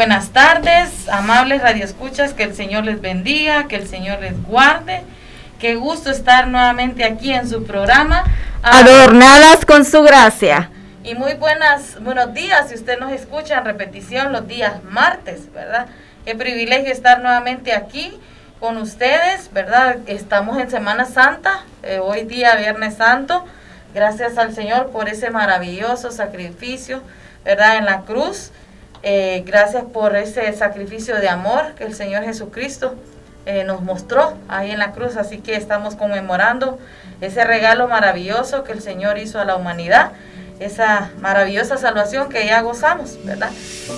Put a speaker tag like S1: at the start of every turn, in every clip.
S1: Buenas tardes, amables radioescuchas, que el Señor les bendiga, que el Señor les guarde. Qué gusto estar nuevamente aquí en su programa.
S2: Adornadas con su gracia.
S1: Y muy buenas, buenos días, si usted nos escucha en repetición los días martes, ¿verdad? Qué privilegio estar nuevamente aquí con ustedes, ¿verdad? Estamos en Semana Santa, eh, hoy día Viernes Santo. Gracias al Señor por ese maravilloso sacrificio, ¿verdad? En la cruz. Eh, gracias por ese sacrificio de amor que el Señor Jesucristo eh, nos mostró ahí en la cruz. Así que estamos conmemorando ese regalo maravilloso que el Señor hizo a la humanidad, esa maravillosa salvación que ya gozamos, ¿verdad?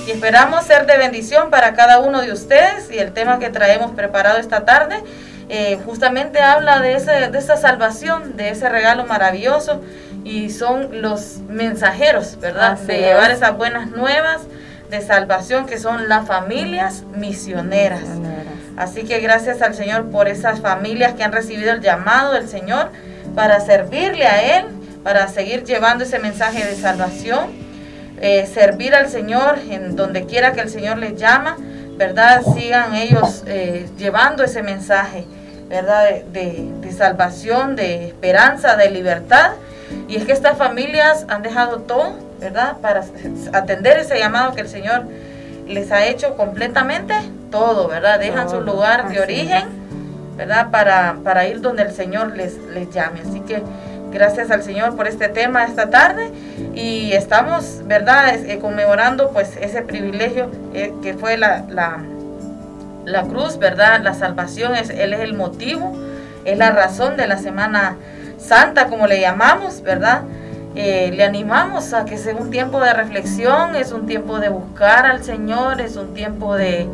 S1: Y esperamos ser de bendición para cada uno de ustedes y el tema que traemos preparado esta tarde. Eh, justamente habla de, ese, de esa salvación, de ese regalo maravilloso y son los mensajeros, ¿verdad? de llevar esas buenas nuevas, de salvación que son las familias misioneras. Así que gracias al Señor por esas familias que han recibido el llamado del Señor para servirle a Él, para seguir llevando ese mensaje de salvación, eh, servir al Señor en donde quiera que el Señor les llama, ¿verdad? Sigan ellos eh, llevando ese mensaje, ¿verdad? de, de salvación, de esperanza, de libertad. Y es que estas familias han dejado todo ¿verdad? Para atender ese llamado que el Señor les ha hecho completamente, todo, ¿verdad? Dejan su lugar de origen, ¿verdad? Para, para ir donde el Señor les, les llame. Así que gracias al Señor por este tema esta tarde y estamos, ¿verdad? Eh, conmemorando pues ese privilegio eh, que fue la, la, la, cruz, ¿verdad? La salvación, es, Él es el motivo, es la razón de la Semana Santa, como le llamamos, ¿verdad? Eh, le animamos a que sea un tiempo de reflexión, es un tiempo de buscar al Señor, es un tiempo de,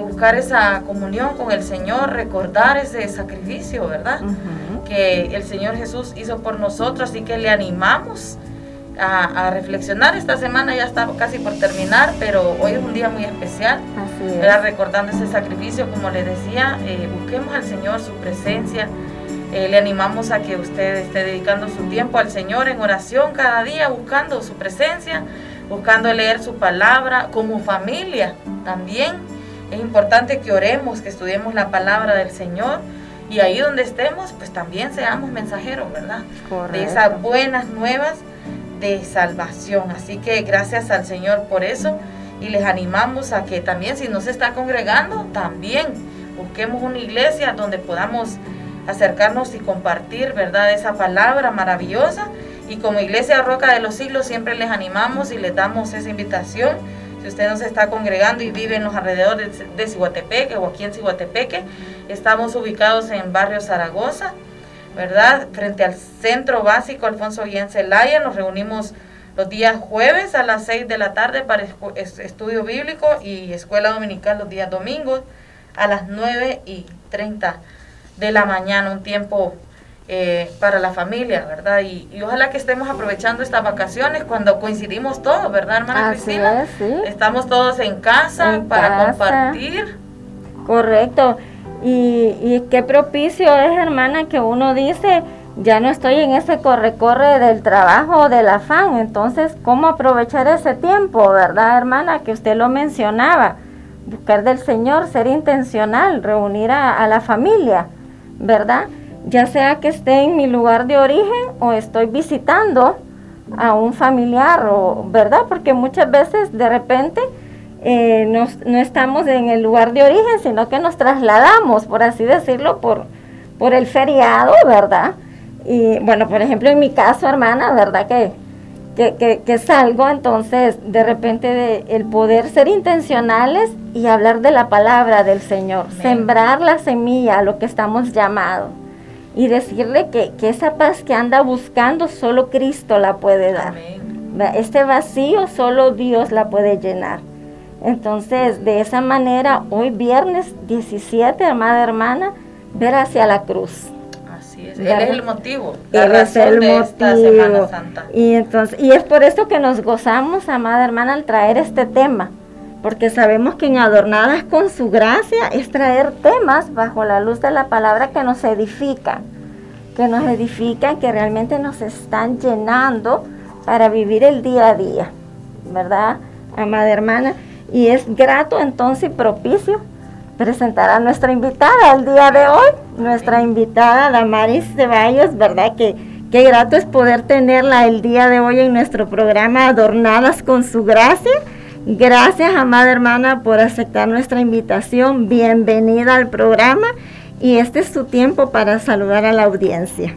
S1: buscar esa comunión con el Señor, recordar ese sacrificio, ¿verdad? Que el Señor Jesús hizo por nosotros, así que le animamos a, reflexionar. Esta semana ya está casi por terminar, pero hoy es un día muy especial, recordando ese sacrificio, como le decía, eh, busquemos al Señor, su presencia eh, le animamos a que usted esté dedicando su tiempo al Señor en oración cada día, buscando su presencia, buscando leer su palabra como familia también. Es importante que oremos, que estudiemos la palabra del Señor y ahí donde estemos, pues también seamos mensajeros, ¿verdad? De esas buenas nuevas de salvación. Así que gracias al Señor por eso y les animamos a que también si no se está congregando, también busquemos una iglesia donde podamos acercarnos y compartir, ¿verdad? Esa palabra maravillosa. Y como Iglesia Roca de los Siglos siempre les animamos y les damos esa invitación. Si usted nos está congregando y vive en los alrededores de Cihuatepeque o aquí en Cihuatepeque, estamos ubicados en barrio Zaragoza, ¿verdad? Frente al Centro Básico Alfonso Guillén Celaya. Nos reunimos los días jueves a las 6 de la tarde para estudio bíblico y escuela dominical los días domingos a las 9 y 30 de la mañana, un tiempo eh, para la familia, ¿verdad? Y, ojalá que estemos aprovechando estas vacaciones cuando coincidimos todos, ¿verdad, hermana Cristina? Estamos todos en casa para compartir.
S2: Correcto. Y, y qué propicio es, hermana, que uno dice, ya no estoy en ese corre-corre del trabajo, del afán. Entonces, ¿cómo aprovechar ese tiempo, verdad, hermana? Que usted lo mencionaba. Buscar del Señor, ser intencional, reunir a la familia ¿verdad? Ya sea que esté en mi lugar de origen o estoy visitando a un familiar, o, ¿verdad? Porque muchas veces de repente eh, no estamos en el lugar de origen, sino que nos trasladamos, por así decirlo, por, por el feriado, ¿verdad? Y bueno, por ejemplo, en mi caso, hermana, ¿verdad? Que, que, que, salgo, entonces, de repente, de, el poder ser intencionales y hablar de la palabra del Señor, sembrar la semilla a lo que estamos llamados y decirle que, que, esa paz que anda buscando, solo Cristo la puede dar. Este vacío, solo Dios la puede llenar. Entonces, de esa manera, hoy viernes 17, amada hermana, ver hacia la cruz.
S1: Es, Él es el motivo,
S2: la Él es el de esta Semana Santa. Y, entonces, y es por eso que nos gozamos, amada hermana, al traer este tema, porque sabemos que en Adornadas con su gracia es traer temas bajo la luz de la palabra que nos edifican, que nos edifican, que realmente nos están llenando para vivir el día a día, ¿verdad, amada hermana? Y es grato entonces y propicio presentar a nuestra invitada el día de hoy, nuestra invitada Damaris Ceballos, ¿verdad? Que qué grato es poder tenerla el día de hoy en nuestro programa Adornadas con su gracia. Gracias, amada hermana, por aceptar nuestra invitación. Bienvenida al programa y este es su tiempo para saludar a la audiencia.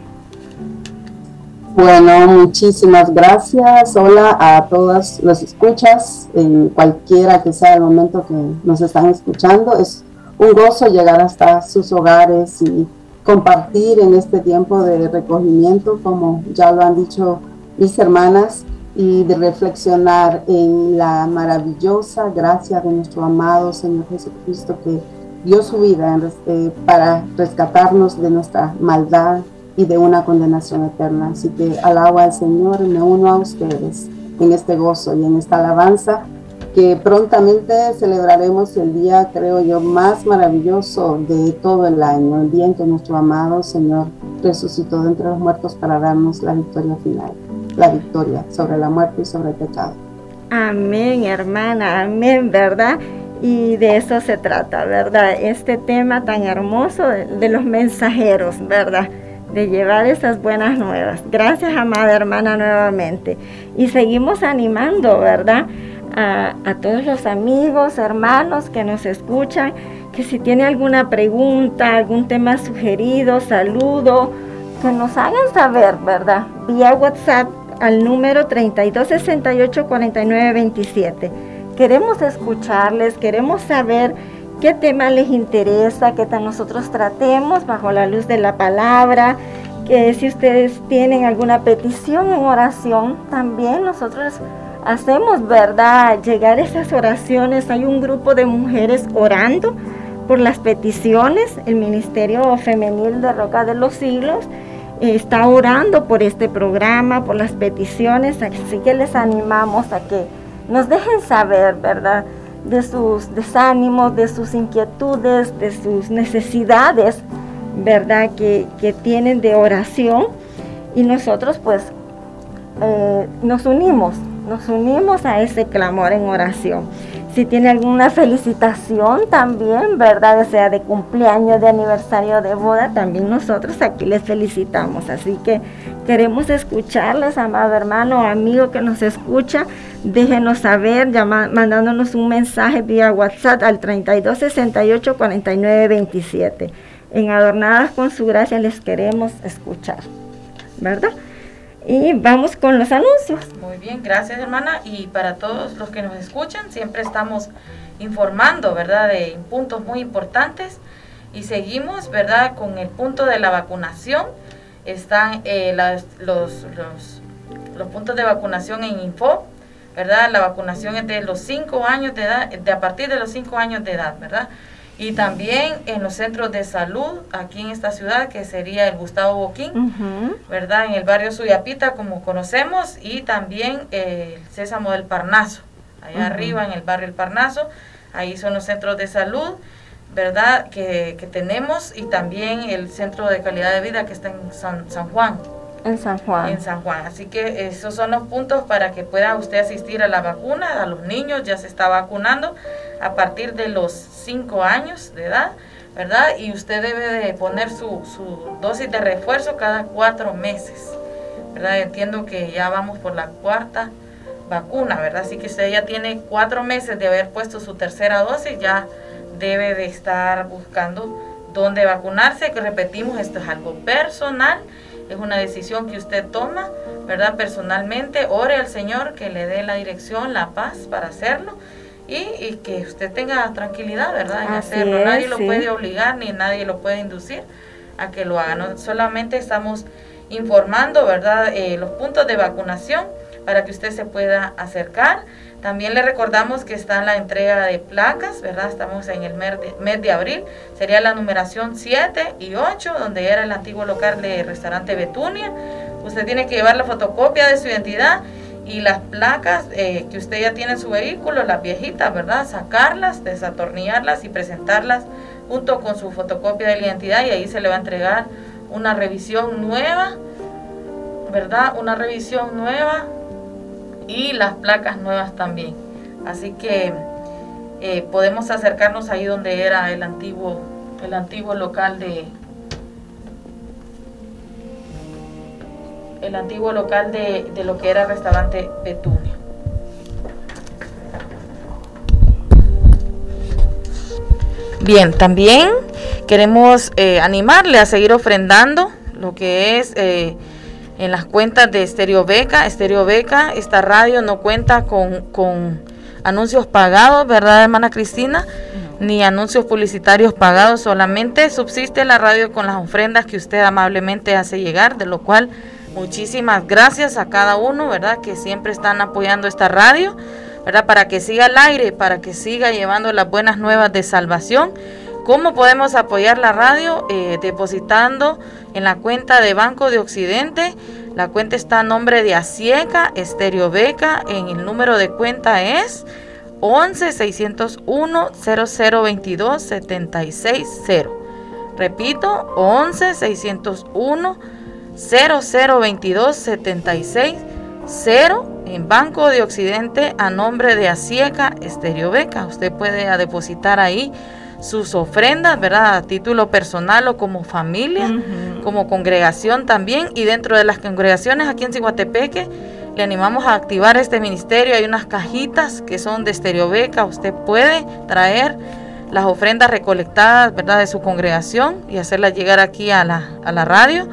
S3: Bueno, muchísimas gracias. Hola a todas las escuchas, en cualquiera que sea el momento que nos están escuchando. Es un gozo llegar hasta sus hogares y compartir en este tiempo de recogimiento, como ya lo han dicho mis hermanas, y de reflexionar en la maravillosa gracia de nuestro amado Señor Jesucristo que dio su vida eh, para rescatarnos de nuestra maldad, y de una condenación eterna. Así que alabo al Señor y me uno a ustedes en este gozo y en esta alabanza que prontamente celebraremos el día, creo yo, más maravilloso de todo el año, el día en que nuestro amado Señor resucitó de entre los muertos para darnos la victoria final, la victoria sobre la muerte y sobre el pecado.
S2: Amén, hermana, amén, ¿verdad? Y de eso se trata, ¿verdad? Este tema tan hermoso de los mensajeros, ¿verdad? de llevar esas buenas nuevas. Gracias, amada hermana, nuevamente. Y seguimos animando, ¿verdad? A, todos los amigos, hermanos que nos escuchan, que si tiene alguna pregunta, algún tema sugerido, saludo, que nos hagan saber, ¿verdad? Vía WhatsApp al número 3268-4927. Queremos escucharles, queremos saber qué tema les interesa, que nosotros tratemos bajo la luz de la palabra, que si ustedes tienen alguna petición en oración, también nosotros hacemos, ¿verdad? Llegar esas oraciones. Hay un grupo de mujeres orando por las peticiones. El Ministerio Femenil de Roca de los Siglos está orando por este programa, por las peticiones. Así que les animamos a que nos dejen saber, ¿verdad? de sus desánimos, de sus inquietudes, de sus necesidades, ¿verdad? Que, tienen de oración. Y nosotros pues eh, nos unimos, nos unimos a ese clamor en oración. Si tiene alguna felicitación también, ¿verdad? sea de cumpleaños, de aniversario de boda, también nosotros aquí les felicitamos. Así que queremos escucharles, amado hermano o amigo que nos escucha. Déjenos saber mandándonos un mensaje vía WhatsApp al 3268 4927. En Adornadas con su gracia les queremos escuchar, ¿verdad? Y vamos con los anuncios.
S1: Muy bien, gracias hermana. Y para todos los que nos escuchan, siempre estamos informando, ¿verdad? De puntos muy importantes. Y seguimos, ¿verdad? Con el punto de la vacunación. Están eh, los, los, los, puntos de vacunación en Info, ¿verdad? La vacunación es de los 5 años de edad, de a partir de los 5 años de edad, ¿verdad? Y también en los centros de salud aquí en esta ciudad, que sería el Gustavo Boquín, ¿verdad? En el barrio Suyapita, como conocemos, y también el Césamo del Parnaso, allá arriba en el barrio El Parnaso, ahí son los centros de salud, ¿verdad? Que, que, tenemos, y también el Centro de Calidad de Vida que está en San, San Juan.
S2: En San Juan.
S1: En San Juan. Así que esos son los puntos para que pueda usted asistir a la vacuna. A los niños ya se está vacunando a partir de los 5 años de edad, ¿verdad? Y usted debe de poner su, su dosis de refuerzo cada cuatro meses, ¿verdad? Entiendo que ya vamos por la cuarta vacuna, ¿verdad? Así que usted ya tiene cuatro meses de haber puesto su tercera dosis, ya debe de estar buscando dónde vacunarse, que repetimos, esto es algo personal, es una decisión que usted toma, ¿verdad? Personalmente, ore al Señor que le dé la dirección, la paz para hacerlo y, que usted tenga tranquilidad, ¿verdad? En hacerlo. nadie lo puede obligar ni nadie lo puede inducir a que lo haga. No, solamente estamos informando, ¿verdad? Eh, los puntos de vacunación para que usted se pueda acercar. También le recordamos que está la entrega de placas, ¿verdad? Estamos en el mes de, mes de abril. Sería la numeración 7 y 8, donde era el antiguo local de restaurante Betunia. Usted tiene que llevar la fotocopia de su identidad y las placas eh, que usted ya tiene en su vehículo, las viejitas, ¿verdad? Sacarlas, desatornillarlas y presentarlas junto con su fotocopia de la identidad y ahí se le va a entregar una revisión nueva, ¿verdad? Una revisión nueva y las placas nuevas también. Así que eh, podemos acercarnos ahí donde era el antiguo, el antiguo local de, el antiguo local de, lo que era el restaurante Petunio. Bien, también queremos eh, animarle a seguir ofrendando lo que es eh, en las cuentas de Estéreo Beca. Estéreo Beca, esta radio no cuenta con, con anuncios pagados, ¿verdad, hermana Cristina? Ni anuncios publicitarios pagados, solamente subsiste la radio con las ofrendas que usted amablemente hace llegar, de lo cual Muchísimas gracias a cada uno, ¿verdad? Que siempre están apoyando esta radio, ¿verdad? Para que siga al aire, para que siga llevando las buenas nuevas de salvación. ¿Cómo podemos apoyar la radio? Eh, depositando en la cuenta de Banco de Occidente. La cuenta está a nombre de Asieca Estéreo Beca. En el número de cuenta es 11 601 0022 760. Repito, 11 601 0022 76 0 en Banco de Occidente a nombre de Asieca Beca. Usted puede depositar ahí sus ofrendas, ¿verdad? A título personal o como familia, como congregación también. Y dentro de las congregaciones aquí en Ciguatepeque, le animamos a activar este ministerio. Hay unas cajitas que son de Beca. Usted puede traer las ofrendas recolectadas, ¿verdad? De su congregación y hacerlas llegar aquí a la, a la radio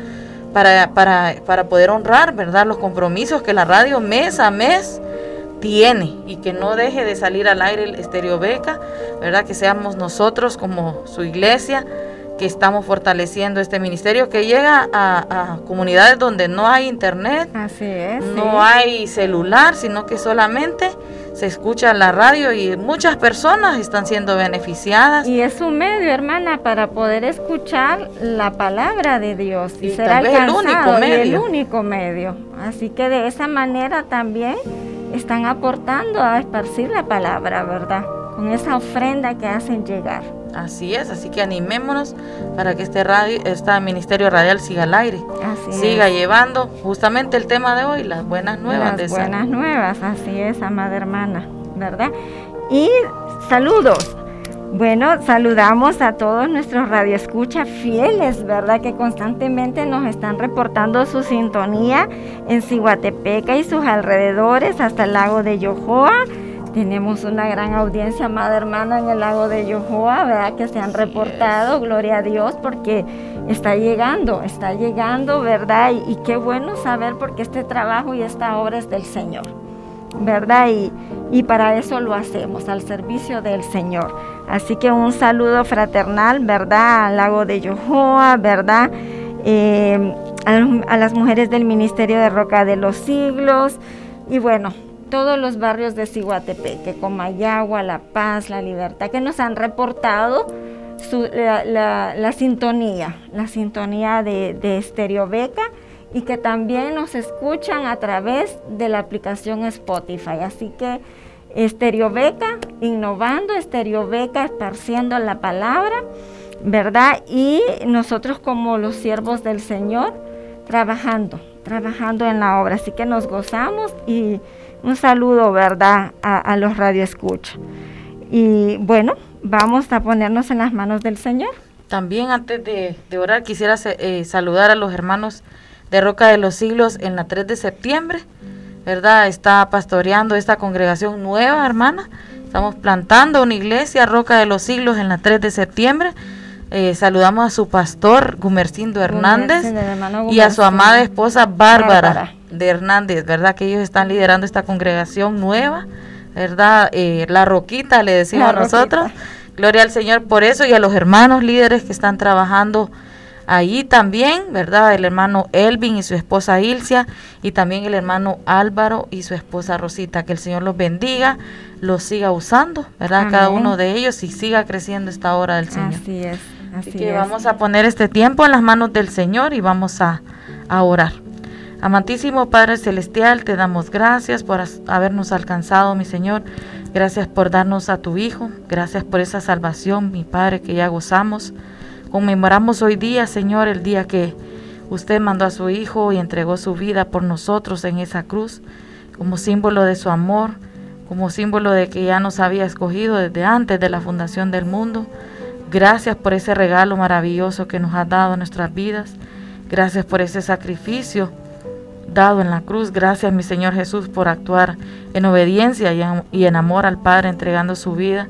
S1: para, para, para poder honrar, ¿verdad? Los compromisos que la radio mes a mes tiene y que no deje de salir al aire el Estéreo Beca, ¿verdad? Que seamos nosotros como su iglesia que estamos fortaleciendo este ministerio que llega a, comunidades donde no hay internet,
S2: Así es,
S1: no hay celular, sino que solamente se escucha la radio y muchas personas están siendo beneficiadas.
S2: Y es un medio, hermana, para poder escuchar la palabra de Dios
S1: y, ser el único medio.
S2: el único medio. Así que de esa manera también están aportando a esparcir la palabra, ¿verdad? Con esa ofrenda que hacen llegar.
S1: Así es, así que animémonos para que este radio, este ministerio radial siga al aire, siga llevando justamente el tema de hoy, las buenas nuevas.
S2: Las buenas nuevas, así es, amada hermana, ¿verdad? Y saludos. Bueno, saludamos a todos nuestros radioescuchas fieles, ¿verdad? Que constantemente nos están reportando su sintonía en Cihuatepeca y sus alrededores hasta el lago de Yojoa tenemos una gran audiencia, amada hermana, en el lago de Yohoa, ¿verdad? Que se han reportado, gloria a Dios, porque está llegando, está llegando, ¿verdad? Y, qué bueno saber porque este trabajo y esta obra es del Señor, ¿verdad? Y, y para eso lo hacemos, al servicio del Señor. Así que un saludo fraternal, ¿verdad? Al lago de Yohoa, ¿verdad? Eh, a, a las mujeres del Ministerio de Roca de los Siglos. Y bueno, todos los barrios de Ciguatepeque, Comayagua, La Paz, La Libertad, que nos han reportado la, sintonía, la sintonía de, de Estéreo Beca y que también nos escuchan a través de la aplicación Spotify. Así que Estéreo Beca, innovando, Estéreo Beca, esparciendo la palabra, ¿verdad? Y nosotros como los siervos del Señor, trabajando, trabajando en la obra. Así que nos gozamos y un saludo, ¿verdad?, a, los radioescuchas. Y bueno, vamos a ponernos en las manos del Señor.
S1: También antes de, orar quisiera eh, saludar a los hermanos de Roca de los Siglos en la 3 de septiembre. ¿verdad? Está pastoreando esta congregación nueva, hermana. Estamos plantando una iglesia, Roca de los Siglos, en la 3 de septiembre. Eh, saludamos a su pastor, Gumercindo Hernández, y a su amada esposa Bárbara, de Hernández, ¿verdad? Que ellos están liderando esta congregación nueva, ¿verdad? Eh, la Roquita, le decimos nosotros. Gloria al Señor por eso y a los hermanos líderes que están trabajando ahí también, ¿verdad? El hermano Elvin y su esposa Ilcia y también el hermano Álvaro y su esposa Rosita. Que el Señor los bendiga, los siga usando, ¿verdad? Cada uno de ellos y siga creciendo esta hora del Señor.
S2: Así es.
S1: Así, que vamos a poner este tiempo en las manos del Señor y vamos a, a orar. Amantísimo Padre Celestial, te damos gracias por habernos alcanzado, mi Señor. Gracias por darnos a tu Hijo. Gracias por esa salvación, mi Padre, que ya gozamos. Conmemoramos hoy día, Señor, el día que usted mandó a su Hijo y entregó su vida por nosotros en esa cruz, como símbolo de su amor, como símbolo de que ya nos había escogido desde antes de la fundación del mundo. Gracias por ese regalo maravilloso que nos ha dado en nuestras vidas. Gracias por ese sacrificio dado en la cruz. Gracias, mi Señor Jesús, por actuar en obediencia y en, y en amor al Padre, entregando su vida.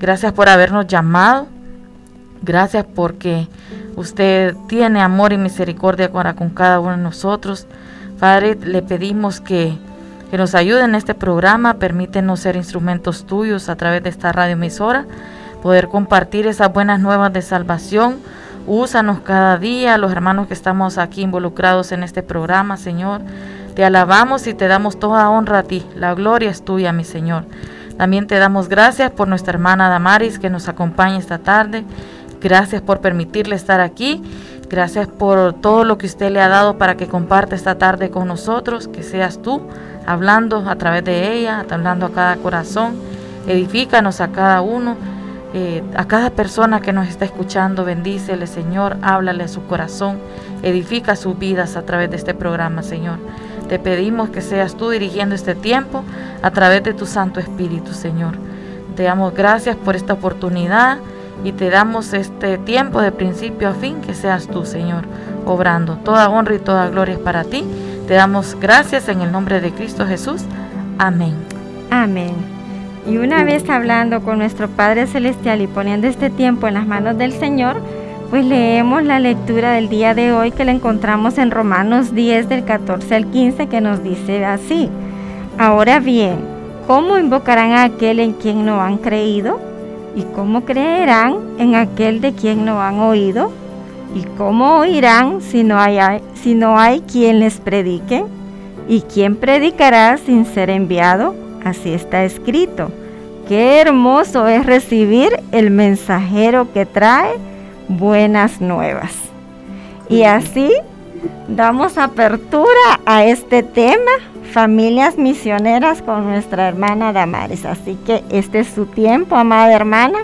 S1: Gracias por habernos llamado Gracias porque usted tiene amor y misericordia para con cada uno de nosotros. Padre, le pedimos que, que nos ayude en este programa, permítenos ser instrumentos tuyos a través de esta radioemisora, poder compartir esas buenas nuevas de salvación. Úsanos cada día, los hermanos que estamos aquí involucrados en este programa, Señor. Te alabamos y te damos toda honra a ti. La gloria es tuya, mi Señor. También te damos gracias por nuestra hermana Damaris que nos acompaña esta tarde Gracias por permitirle estar aquí. Gracias por todo lo que usted le ha dado para que comparte esta tarde con nosotros, que seas tú hablando a través de ella, hablando a cada corazón. Edifícanos a cada uno, eh, a cada persona que nos está escuchando. Bendícele, Señor, háblale a su corazón. Edifica sus vidas a través de este programa, Señor. Te pedimos que seas tú dirigiendo este tiempo a través de tu Santo Espíritu, Señor. Te damos gracias por esta oportunidad y te damos este tiempo de principio a fin que seas tú, Señor, obrando. Toda honra y toda gloria es para ti. Te damos gracias en el nombre de Cristo Jesús. Amén.
S2: Amén. Y una vez hablando con nuestro Padre Celestial y poniendo este tiempo en las manos del Señor, pues leemos la lectura del día de hoy que la encontramos en Romanos 10 del 14 al 15 que nos dice así. Ahora bien, ¿cómo invocarán a aquel en quien no han creído? ¿Y cómo creerán en aquel de quien no han oído? ¿Y cómo oirán si no hay, si no hay quien les predique? ¿Y quién predicará sin ser enviado? Así está escrito. Qué hermoso es recibir el mensajero que trae buenas nuevas. Y así damos apertura a este tema familias misioneras con nuestra hermana Damaris. Así que este es su tiempo, amada hermana,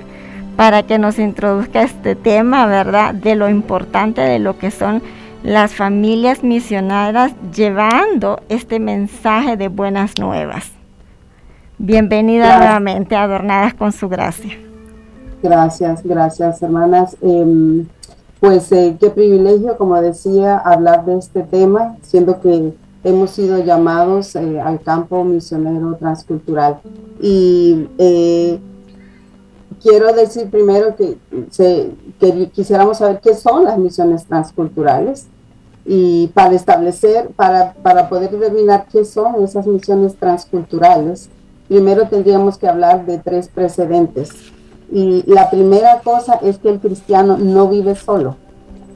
S2: para que nos introduzca este tema, ¿verdad? De lo importante de lo que son las familias misioneras llevando este mensaje de buenas nuevas. Bienvenida nuevamente, adornadas con su gracia.
S3: Gracias, gracias, hermanas. Em, pues eh, qué privilegio, como decía, hablar de este tema, siendo que hemos sido llamados eh, al campo misionero transcultural. Y eh, quiero decir primero que, quisiéramos saber qué son las misiones transculturales y para establecer, para, para poder determinar qué son esas misiones transculturales, primero tendríamos que hablar de tres precedentes. Y la primera cosa es que el cristiano no vive solo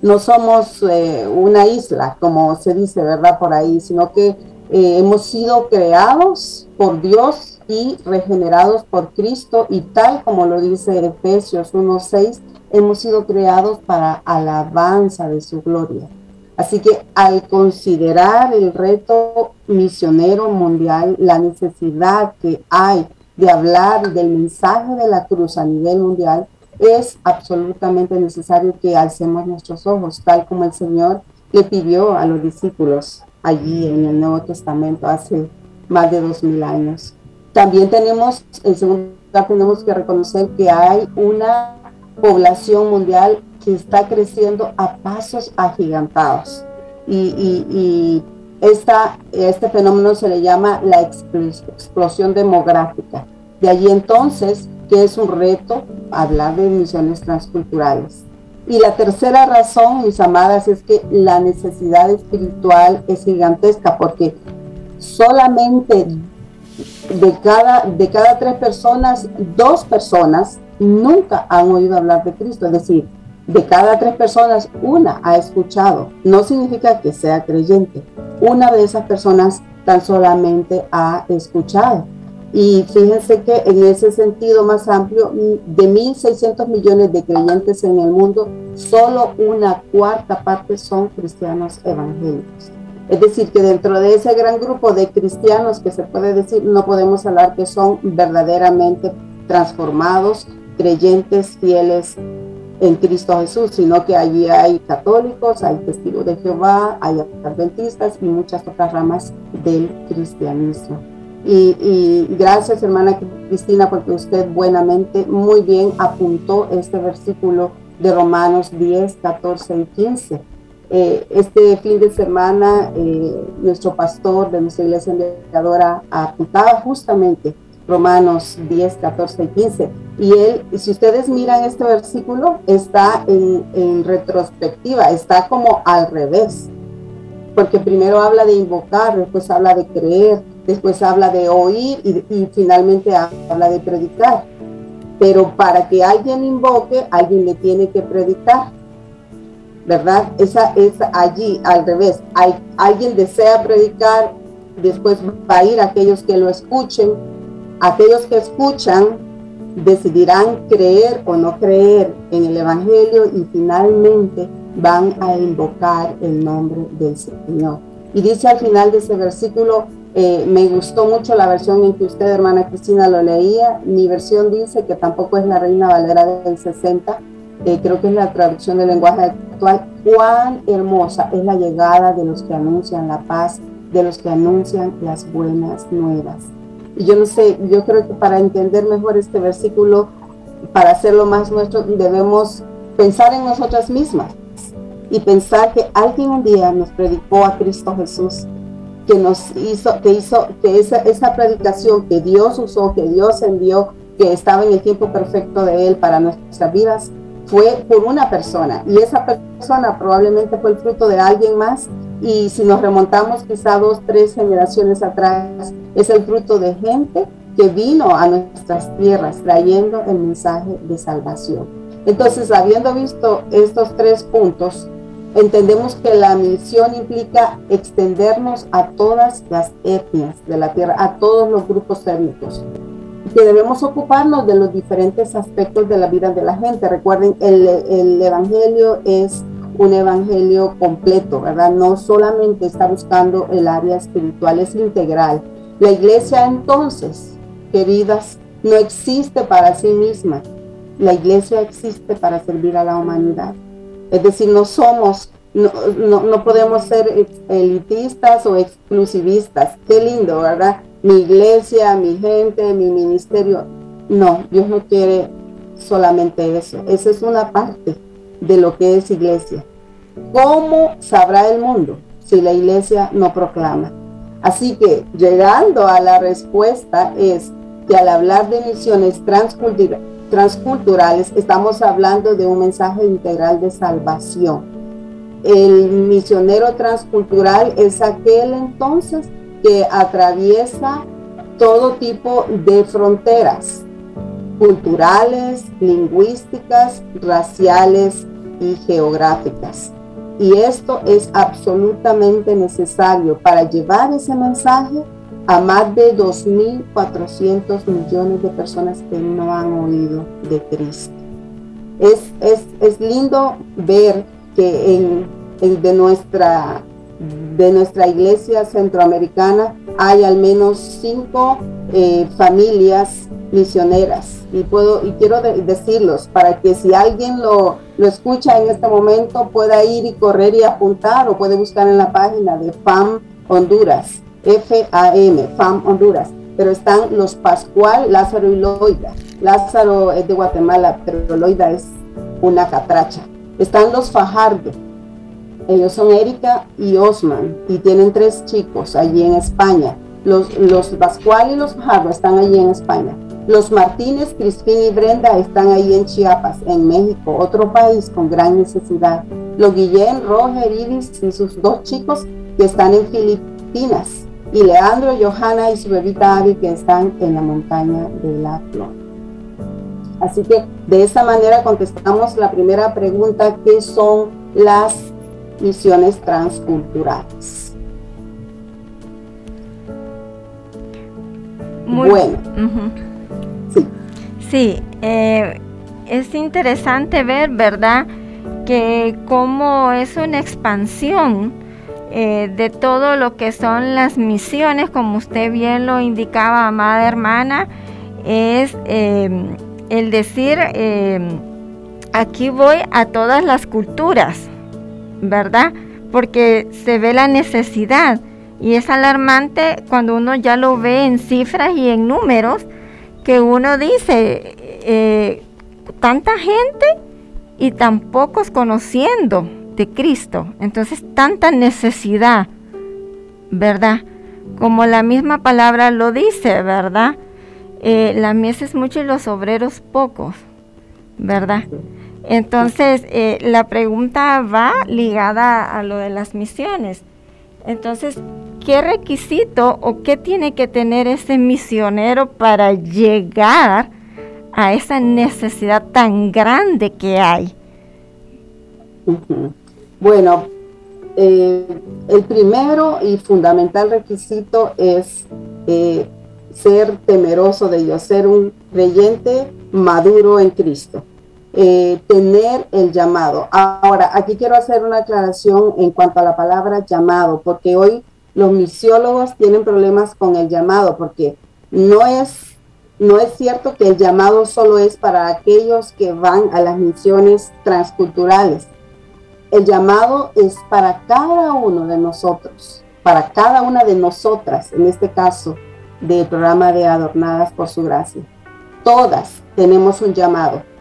S3: no somos eh, una isla, como se dice, ¿verdad? Por ahí, sino que eh, hemos sido creados por Dios y regenerados por Cristo y tal como lo dice Efesios 1.6, hemos sido creados para alabanza de su gloria. Así que al considerar el reto misionero mundial, la necesidad que hay de hablar del mensaje de la cruz a nivel mundial, es absolutamente necesario que alcemos nuestros ojos, tal como el Señor le pidió a los discípulos allí en el Nuevo Testamento hace más de dos mil años. También tenemos, en segundo lugar, tenemos que reconocer que hay una población mundial que está creciendo a pasos agigantados. Y, Esta, este fenómeno se le llama la explosión demográfica. De allí entonces que es un reto hablar de misiones transculturales. Y la tercera razón, mis amadas, es que la necesidad espiritual es gigantesca porque solamente de cada, de cada tres personas, dos personas nunca han oído hablar de Cristo. Es decir, de cada tres personas, una ha escuchado. No significa que sea creyente. Una de esas personas tan solamente ha escuchado. Y fíjense que en ese sentido más amplio, de 1.600 millones de creyentes en el mundo, solo una cuarta parte son cristianos evangélicos. Es decir, que dentro de ese gran grupo de cristianos que se puede decir, no podemos hablar que son verdaderamente transformados, creyentes, fieles en Cristo Jesús, sino que allí hay católicos, hay testigos de Jehová, hay adventistas y muchas otras ramas del cristianismo. Y, gracias, hermana Cristina, porque usted buenamente, muy bien apuntó este versículo de Romanos 10, 14 y 15. Eh, este fin de semana, eh, nuestro pastor de nuestra iglesia enviadora apuntaba justamente Romanos 10, 14 y 15. Y él, si ustedes miran este versículo, está en, retrospectiva, está como al revés, porque primero habla de invocar, después habla de creer, después habla de oír y, finalmente habla de predicar. Pero para que alguien invoque, alguien le tiene que predicar. ¿Verdad? Esa es allí, al revés. Hay, alguien desea predicar, después va a ir aquellos que lo escuchen. Aquellos que escuchan decidirán creer o no creer en el Evangelio y finalmente van a invocar el nombre del Señor. Y dice al final de ese versículo, eh, me gustó mucho la versión en que usted, hermana Cristina, lo leía. Mi versión dice que tampoco es la Reina Valera del 60, eh, creo que es la traducción del lenguaje actual. Cuán hermosa es la llegada de los que anuncian la paz, de los que anuncian las buenas nuevas. Yo no sé, yo creo que para entender mejor este versículo, para hacerlo más nuestro, debemos pensar en nosotras mismas y pensar que alguien un día nos predicó a Cristo Jesús que nos hizo, que hizo, que esa, esa predicación que Dios usó, que Dios envió, que estaba en el tiempo perfecto de Él para nuestras vidas, fue por una persona. Y esa persona probablemente fue el fruto de alguien más. Y si nos remontamos quizá dos, tres generaciones atrás, es el fruto de gente que vino a nuestras tierras trayendo el mensaje de salvación. Entonces, habiendo visto estos tres puntos, Entendemos que la misión implica extendernos a todas las etnias de la tierra, a todos los grupos étnicos, que debemos ocuparnos de los diferentes aspectos de la vida de la gente. Recuerden, el, el evangelio es un evangelio completo, ¿verdad? No solamente está buscando el área espiritual, es integral. La iglesia entonces, queridas, no existe para sí misma. La iglesia existe para servir a la humanidad. Es decir, no somos, no, no, podemos ser elitistas o exclusivistas. Qué lindo, ¿verdad? Mi iglesia, mi gente, mi ministerio. No, Dios no quiere solamente eso. Esa es una parte de lo que es iglesia. ¿Cómo sabrá el mundo si la iglesia no proclama? Así que llegando a la respuesta es que al hablar de misiones transculturales, estamos hablando de un mensaje integral de salvación. El misionero transcultural es aquel entonces que atraviesa todo tipo de fronteras culturales, lingüísticas, raciales y geográficas. Y esto es absolutamente necesario para llevar ese mensaje a más de 2.400 millones de personas que no han oído de Cristo. Es, es, es lindo ver que en, de, nuestra, de nuestra iglesia centroamericana hay al menos cinco eh, familias misioneras. Y, puedo, y quiero decirlos para que si alguien lo, lo escucha en este momento pueda ir y correr y apuntar o puede buscar en la página de FAM Honduras FAM, FAM Honduras, pero están los Pascual, Lázaro y Loida. Lázaro es de Guatemala, pero Loida es una catracha. Están los Fajardo, Ellos son Erika y Osman y tienen tres chicos allí en España. Los, los Pascual y los Fajardo están allí en España. Los Martínez, Crispín y Brenda están ahí en Chiapas, en México, otro país con gran necesidad. Los Guillén, Roger, Iris y sus dos chicos que están en Filipinas. Y Leandro, Johanna y su bebita Abby que están en la montaña de la flor. Así que de esta manera contestamos la primera pregunta, ¿qué son las misiones transculturales?
S2: bueno. Sí, eh, es interesante ver, ¿verdad? Que como es una expansión eh, de todo lo que son las misiones, como usted bien lo indicaba, amada hermana, es em, el decir, aquí voy a todas las culturas, ¿verdad? Porque se ve la necesidad y es alarmante cuando uno ya lo ve en cifras y en números que uno dice, eh, tanta gente y tan pocos conociendo de Cristo. Entonces, tanta necesidad, ¿verdad? Como la misma palabra lo dice, ¿verdad? Eh, la mies es mucho y los obreros pocos, ¿verdad? Entonces, eh, la pregunta va ligada a lo de las misiones. Entonces, ¿qué requisito o qué tiene que tener ese misionero para llegar a esa necesidad tan grande que hay?
S3: Bueno, eh, el primero y fundamental requisito es eh, ser temeroso de Dios, ser un creyente maduro en Cristo. Eh, tener el llamado. Ahora, aquí quiero hacer una aclaración en cuanto a la palabra llamado, porque hoy los misiólogos tienen problemas con el llamado, porque no es, no es cierto que el llamado solo es para aquellos que van a las misiones transculturales. El llamado es para cada uno de nosotros, para cada una de nosotras, en este caso del programa de Adornadas por su gracia. Todas tenemos un llamado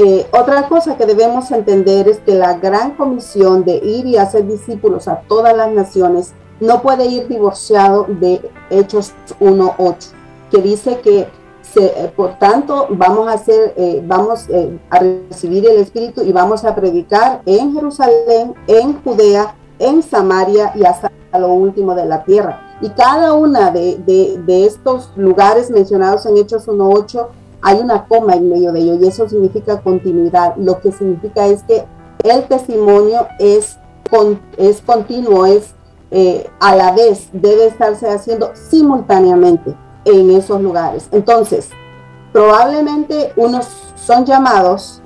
S3: eh, otra cosa que debemos entender es que la gran comisión de ir y hacer discípulos a todas las naciones no puede ir divorciado de Hechos 1.8, que dice que eh, por tanto vamos a hacer, eh, vamos a recibir el Espíritu y vamos a predicar en Jerusalén, en Judea, en Samaria y hasta lo último de la tierra. Y cada una de, de estos lugares mencionados en Hechos 1.8 hay una coma en medio de ello y eso significa continuidad. Lo que significa es que el testimonio es, es continuo, es eh, a la vez, debe estarse haciendo simultáneamente en esos lugares. Entonces, probablemente unos son llamados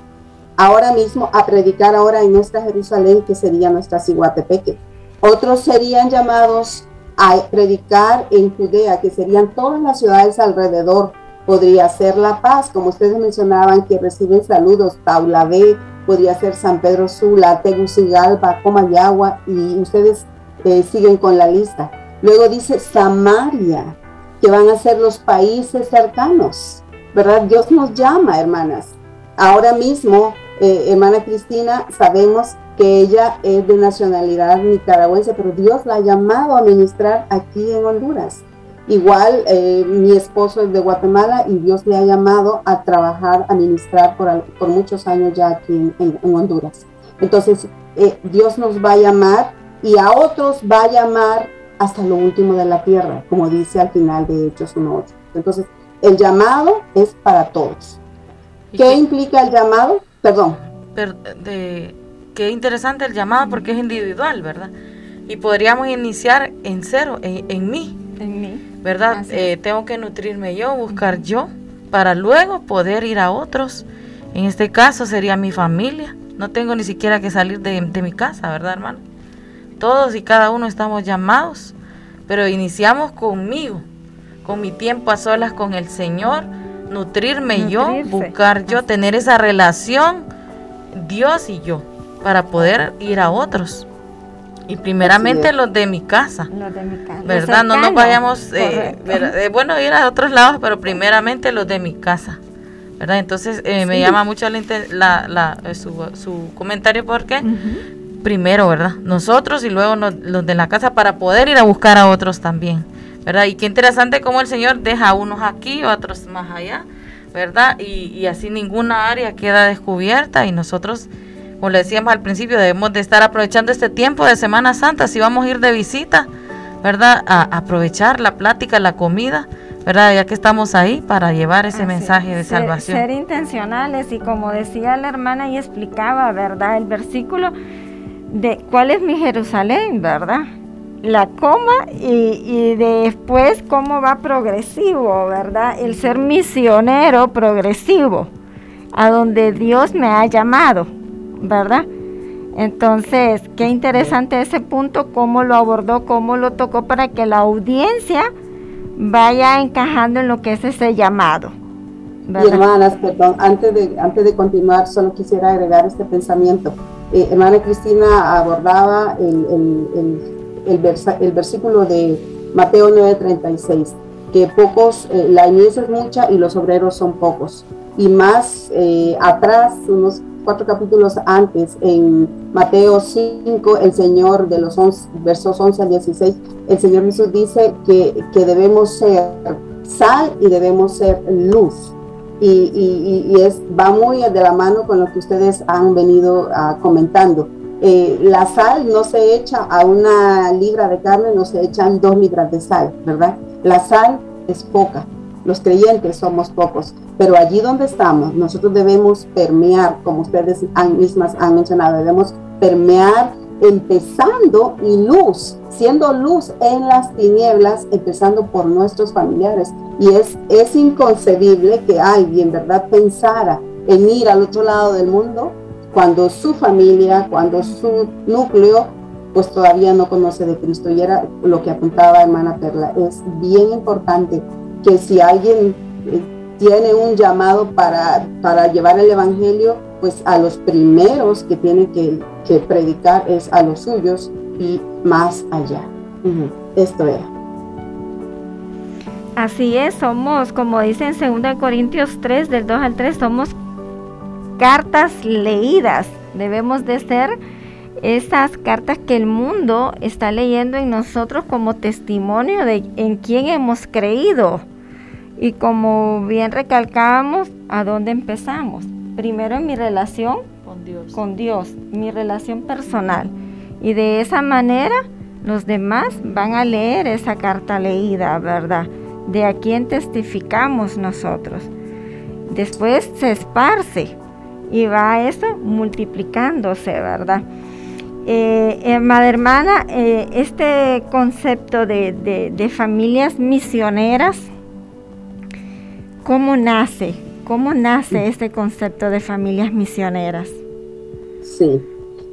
S3: ahora mismo a predicar ahora en nuestra Jerusalén, que sería nuestra Ciguatepeque. Otros serían llamados a predicar en Judea, que serían todas las ciudades alrededor podría ser La Paz, como ustedes mencionaban, que reciben saludos, Paula B, podría ser San Pedro Sula, Tegucigalpa, Comayagua, y ustedes eh, siguen con la lista. Luego dice Samaria, que van a ser los países cercanos, ¿verdad? Dios nos llama, hermanas. Ahora mismo, eh, hermana Cristina, sabemos que ella es de nacionalidad nicaragüense, pero Dios la ha llamado a ministrar aquí en Honduras. Igual eh, mi esposo es de Guatemala y Dios le ha llamado a trabajar, a ministrar por, por muchos años ya aquí en, Honduras. Entonces, eh, Dios nos va a llamar y a otros va a llamar hasta lo último de la tierra, como dice al final de Hechos 1.8. Entonces, el llamado es para todos. ¿Qué, implica el llamado? Perdón.
S1: de, qué interesante el llamado porque es individual, ¿verdad? Y podríamos iniciar en cero, en, en mí. En mí ¿verdad? Eh, tengo que nutrirme yo, buscar yo, para luego poder ir a otros. En este caso sería mi familia. No tengo ni siquiera que salir de, mi casa, ¿verdad, hermano? Todos y cada uno estamos llamados, pero iniciamos conmigo, con mi tiempo a solas con el Señor, nutrirme yo, buscar yo, tener esa relación, Dios y yo, para poder ir a otros. Y primeramente los de mi casa. Los de mi casa. ¿Verdad? no nos vayamos, eh, eh, bueno, ir a otros lados, pero primeramente los de mi casa. ¿Verdad? Entonces eh, me llama mucho la, la, su, su, comentario porque primero, ¿verdad? Nosotros y luego los de la casa para poder ir a buscar a otros también, ¿verdad? Y qué interesante cómo el Señor deja a unos aquí, otros más allá, ¿verdad? Y, así ninguna área queda descubierta y nosotros, como le decíamos al principio, debemos de estar aprovechando este tiempo de Semana Santa, si vamos a ir de visita, ¿verdad? A, aprovechar la plática, la comida, ¿verdad? Ya que estamos ahí para llevar ese mensaje de salvación.
S2: Ser intencionales y como decía la hermana y explicaba, ¿verdad? El versículo de cuál es mi Jerusalén, ¿verdad? La coma y, después cómo va progresivo, ¿verdad? El ser misionero progresivo, a donde Dios me ha llamado, ¿verdad? Entonces, qué interesante ese punto, cómo lo abordó, cómo lo tocó para que la audiencia vaya encajando en lo que es ese llamado.
S3: Y hermanas, perdón, antes de, antes de continuar, solo quisiera agregar este pensamiento. Eh, hermana Cristina abordaba el, el, el, versículo de Mateo 9:36, que pocos, eh, la mies es mucha y los obreros son pocos. Y más eh, atrás, unos cuatro capítulos antes, en Mateo 5, el Señor de los 11, versos 11 al 16, el Señor Jesús dice que, que debemos ser sal y debemos ser luz y, es, va muy de la mano con lo que ustedes han venido ah, comentando. Eh, la sal no se echa a una libra de carne, no se echan dos libras de sal, ¿verdad? La sal es poca, los creyentes somos pocos, pero allí donde estamos, nosotros debemos permear, como ustedes han, mismas han mencionado, debemos permear empezando y luz, siendo luz en las tinieblas, empezando por nuestros familiares. Y es, es inconcebible que alguien, ¿verdad?, pensara en ir al otro lado del mundo cuando su familia, cuando su núcleo, pues todavía no conoce de Cristo. Y era lo que apuntaba hermana Perla. Es bien importante que si alguien eh, tiene un llamado para, para llevar el Evangelio, pues a los primeros que tiene que, predicar es a los suyos y más allá. Esto era.
S2: Así es, somos, como dice en 2 Corintios 3, del 2 al 3, somos cartas leídas. Debemos de ser esas cartas que el mundo está leyendo en nosotros como testimonio de en quién hemos creído. Y como bien recalcábamos, ¿a dónde empezamos? primero en mi relación con Dios. con Dios, mi relación personal. Y de esa manera los demás van a leer esa carta leída, ¿verdad? De a quién testificamos nosotros. Después se esparce y va eso multiplicándose, ¿verdad? Eh, eh madre hermana, eh, este concepto de, de familias misioneras, ¿cómo nace? ¿Cómo nace este concepto de familias misioneras?
S3: Sí,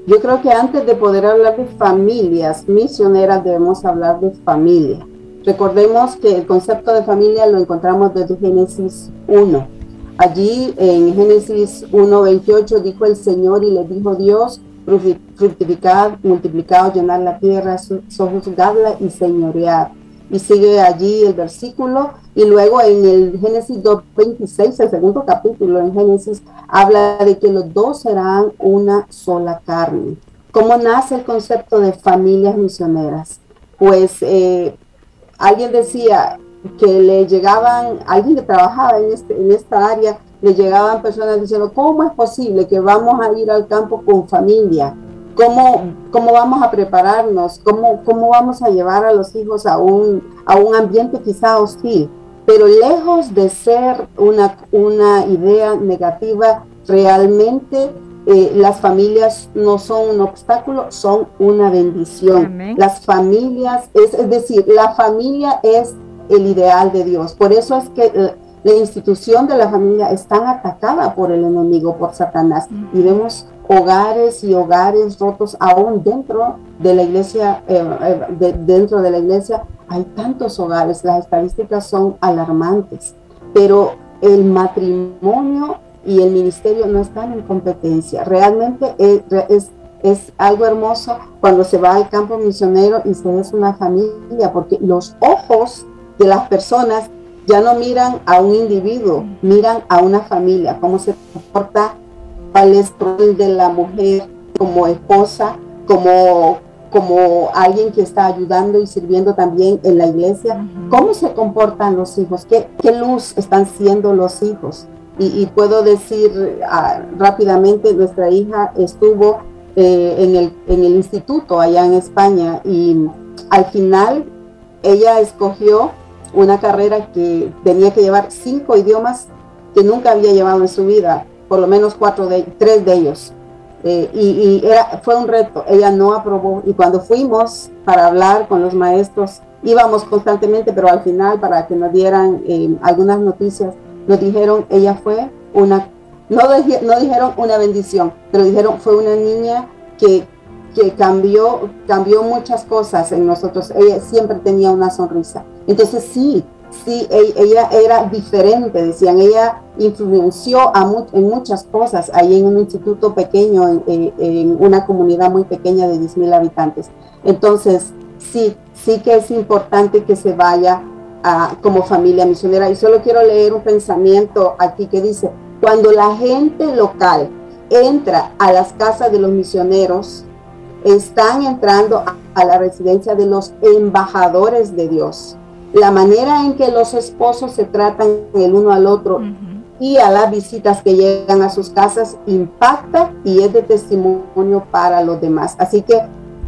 S3: yo creo que antes de poder hablar de familias misioneras debemos hablar de familia. Recordemos que el concepto de familia lo encontramos desde Génesis 1. Allí en Génesis 1.28 dijo el Señor y le dijo Dios, fructificad, multiplicad, llenar la tierra, sojuzgadla y señorear y sigue allí el versículo. Y luego en el Génesis 2.26, el segundo capítulo en Génesis, habla de que los dos serán una sola carne. ¿Cómo nace el concepto de familias misioneras? Pues eh, alguien decía que le llegaban, alguien que trabajaba en, este, en esta área, le llegaban personas diciendo, ¿cómo es posible que vamos a ir al campo con familia? Cómo, cómo vamos a prepararnos, cómo, cómo vamos a llevar a los hijos a un, a un ambiente quizá hostil. Pero lejos de ser una, una idea negativa, realmente eh, las familias no son un obstáculo, son una bendición. Las familias, es, es, decir, la familia es el ideal de Dios. Por eso es que eh, la institución de la familia es tan atacada por el enemigo, por Satanás. Y vemos hogares y hogares rotos aún dentro de la iglesia, eh, eh, dentro de la iglesia hay tantos hogares, las estadísticas son alarmantes, pero el matrimonio y el ministerio no están en competencia. Realmente es, es, algo hermoso cuando se va al campo misionero y se es una familia, porque los ojos de las personas ya no miran a un individuo, miran a una familia, cómo se comporta cuál es el rol de la mujer como esposa, como, como alguien que está ayudando y sirviendo también en la iglesia, ¿cómo se comportan los hijos? ¿Qué, qué luz están siendo los hijos? Y, puedo decir ah, rápidamente, nuestra hija estuvo eh, en, el, en el instituto allá en España y al final ella escogió una carrera que tenía que llevar cinco idiomas que nunca había llevado en su vida, por lo menos cuatro de tres de ellos. Eh, y, era, fue un reto, ella no aprobó y cuando fuimos para hablar con los maestros, íbamos constantemente, pero al final para que nos dieran eh, algunas noticias, nos dijeron, ella fue una, no, no dijeron una bendición, pero dijeron, fue una niña que, que cambió, cambió muchas cosas en nosotros, ella siempre tenía una sonrisa. Entonces sí, sí, e, ella era diferente, decían, ella influenció en muchas cosas ahí en un instituto pequeño, en, una comunidad muy pequeña de 10.000 habitantes. Entonces, sí, sí que es importante que se vaya como familia misionera. Y solo quiero leer un pensamiento aquí que dice, cuando la gente local entra a las casas de los misioneros, están entrando a la residencia de los embajadores de Dios la manera en que los esposos se tratan el uno al otro y a las visitas que llegan a sus casas impacta y es de testimonio para los demás. Así que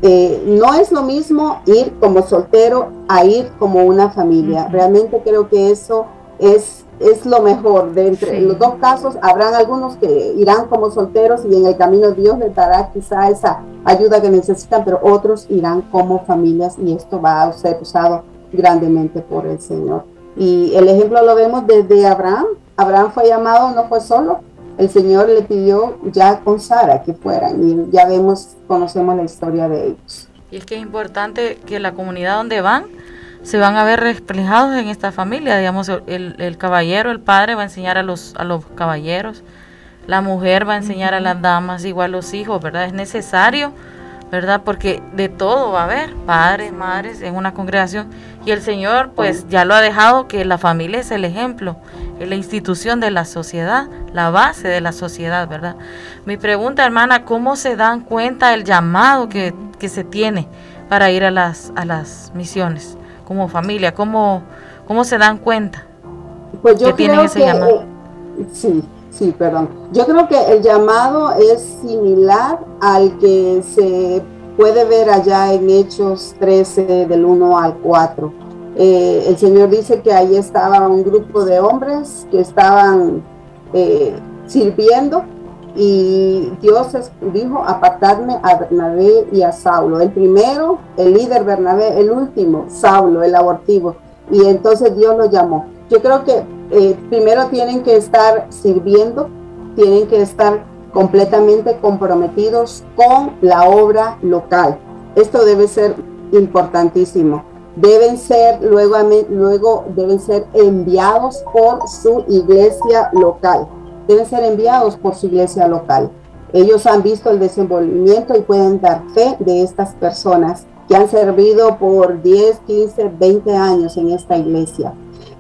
S3: eh, no es lo mismo ir como soltero a ir como una familia. Realmente creo que eso es, es lo mejor. De entre los dos casos, habrán algunos que irán como solteros y en el camino Dios les dará quizá esa ayuda que necesitan, pero otros irán como familias y esto va a ser usado grandemente por el Señor. Y el ejemplo lo vemos desde Abraham. Abraham fue llamado, no fue solo. El Señor le pidió ya con Sara que fueran y ya vemos, conocemos la historia de ellos.
S1: Y es que es importante que la comunidad donde van se van a ver reflejados en esta familia. Digamos, el, el caballero, el padre va a enseñar a los, a los caballeros, la mujer va a enseñar a las damas, igual los hijos, ¿verdad? Es necesario ¿verdad? Porque de todo va a haber, padres, madres, en una congregación. Y el Señor, pues ya lo ha dejado que la familia es el ejemplo, es la institución de la sociedad, la base de la sociedad, ¿verdad? Mi pregunta, hermana, ¿cómo se dan cuenta el llamado que, se tiene para ir a las, a las misiones como familia? ¿Cómo, cómo se dan cuenta
S3: pues yo que tienen ese llamado? Eh, sí, Sí, perdón. Yo creo que el llamado es similar al que se puede ver allá en Hechos 13 del 1 al 4. Eh, el Señor dice que ahí estaba un grupo de hombres que estaban eh, sirviendo y Dios dijo apartarme a Bernabé y a Saulo. El primero, el líder Bernabé, el último, Saulo, el abortivo. Y entonces Dios lo llamó. Yo creo que eh, primero tienen que estar sirviendo, tienen que estar completamente comprometidos con la obra local. Esto debe ser importantísimo. Deben ser luego, luego deben ser enviados por su iglesia local. Deben ser enviados por su iglesia local. Ellos han visto el desenvolvimiento y pueden dar fe de estas personas que han servido por 10, 15, 20 años en esta iglesia.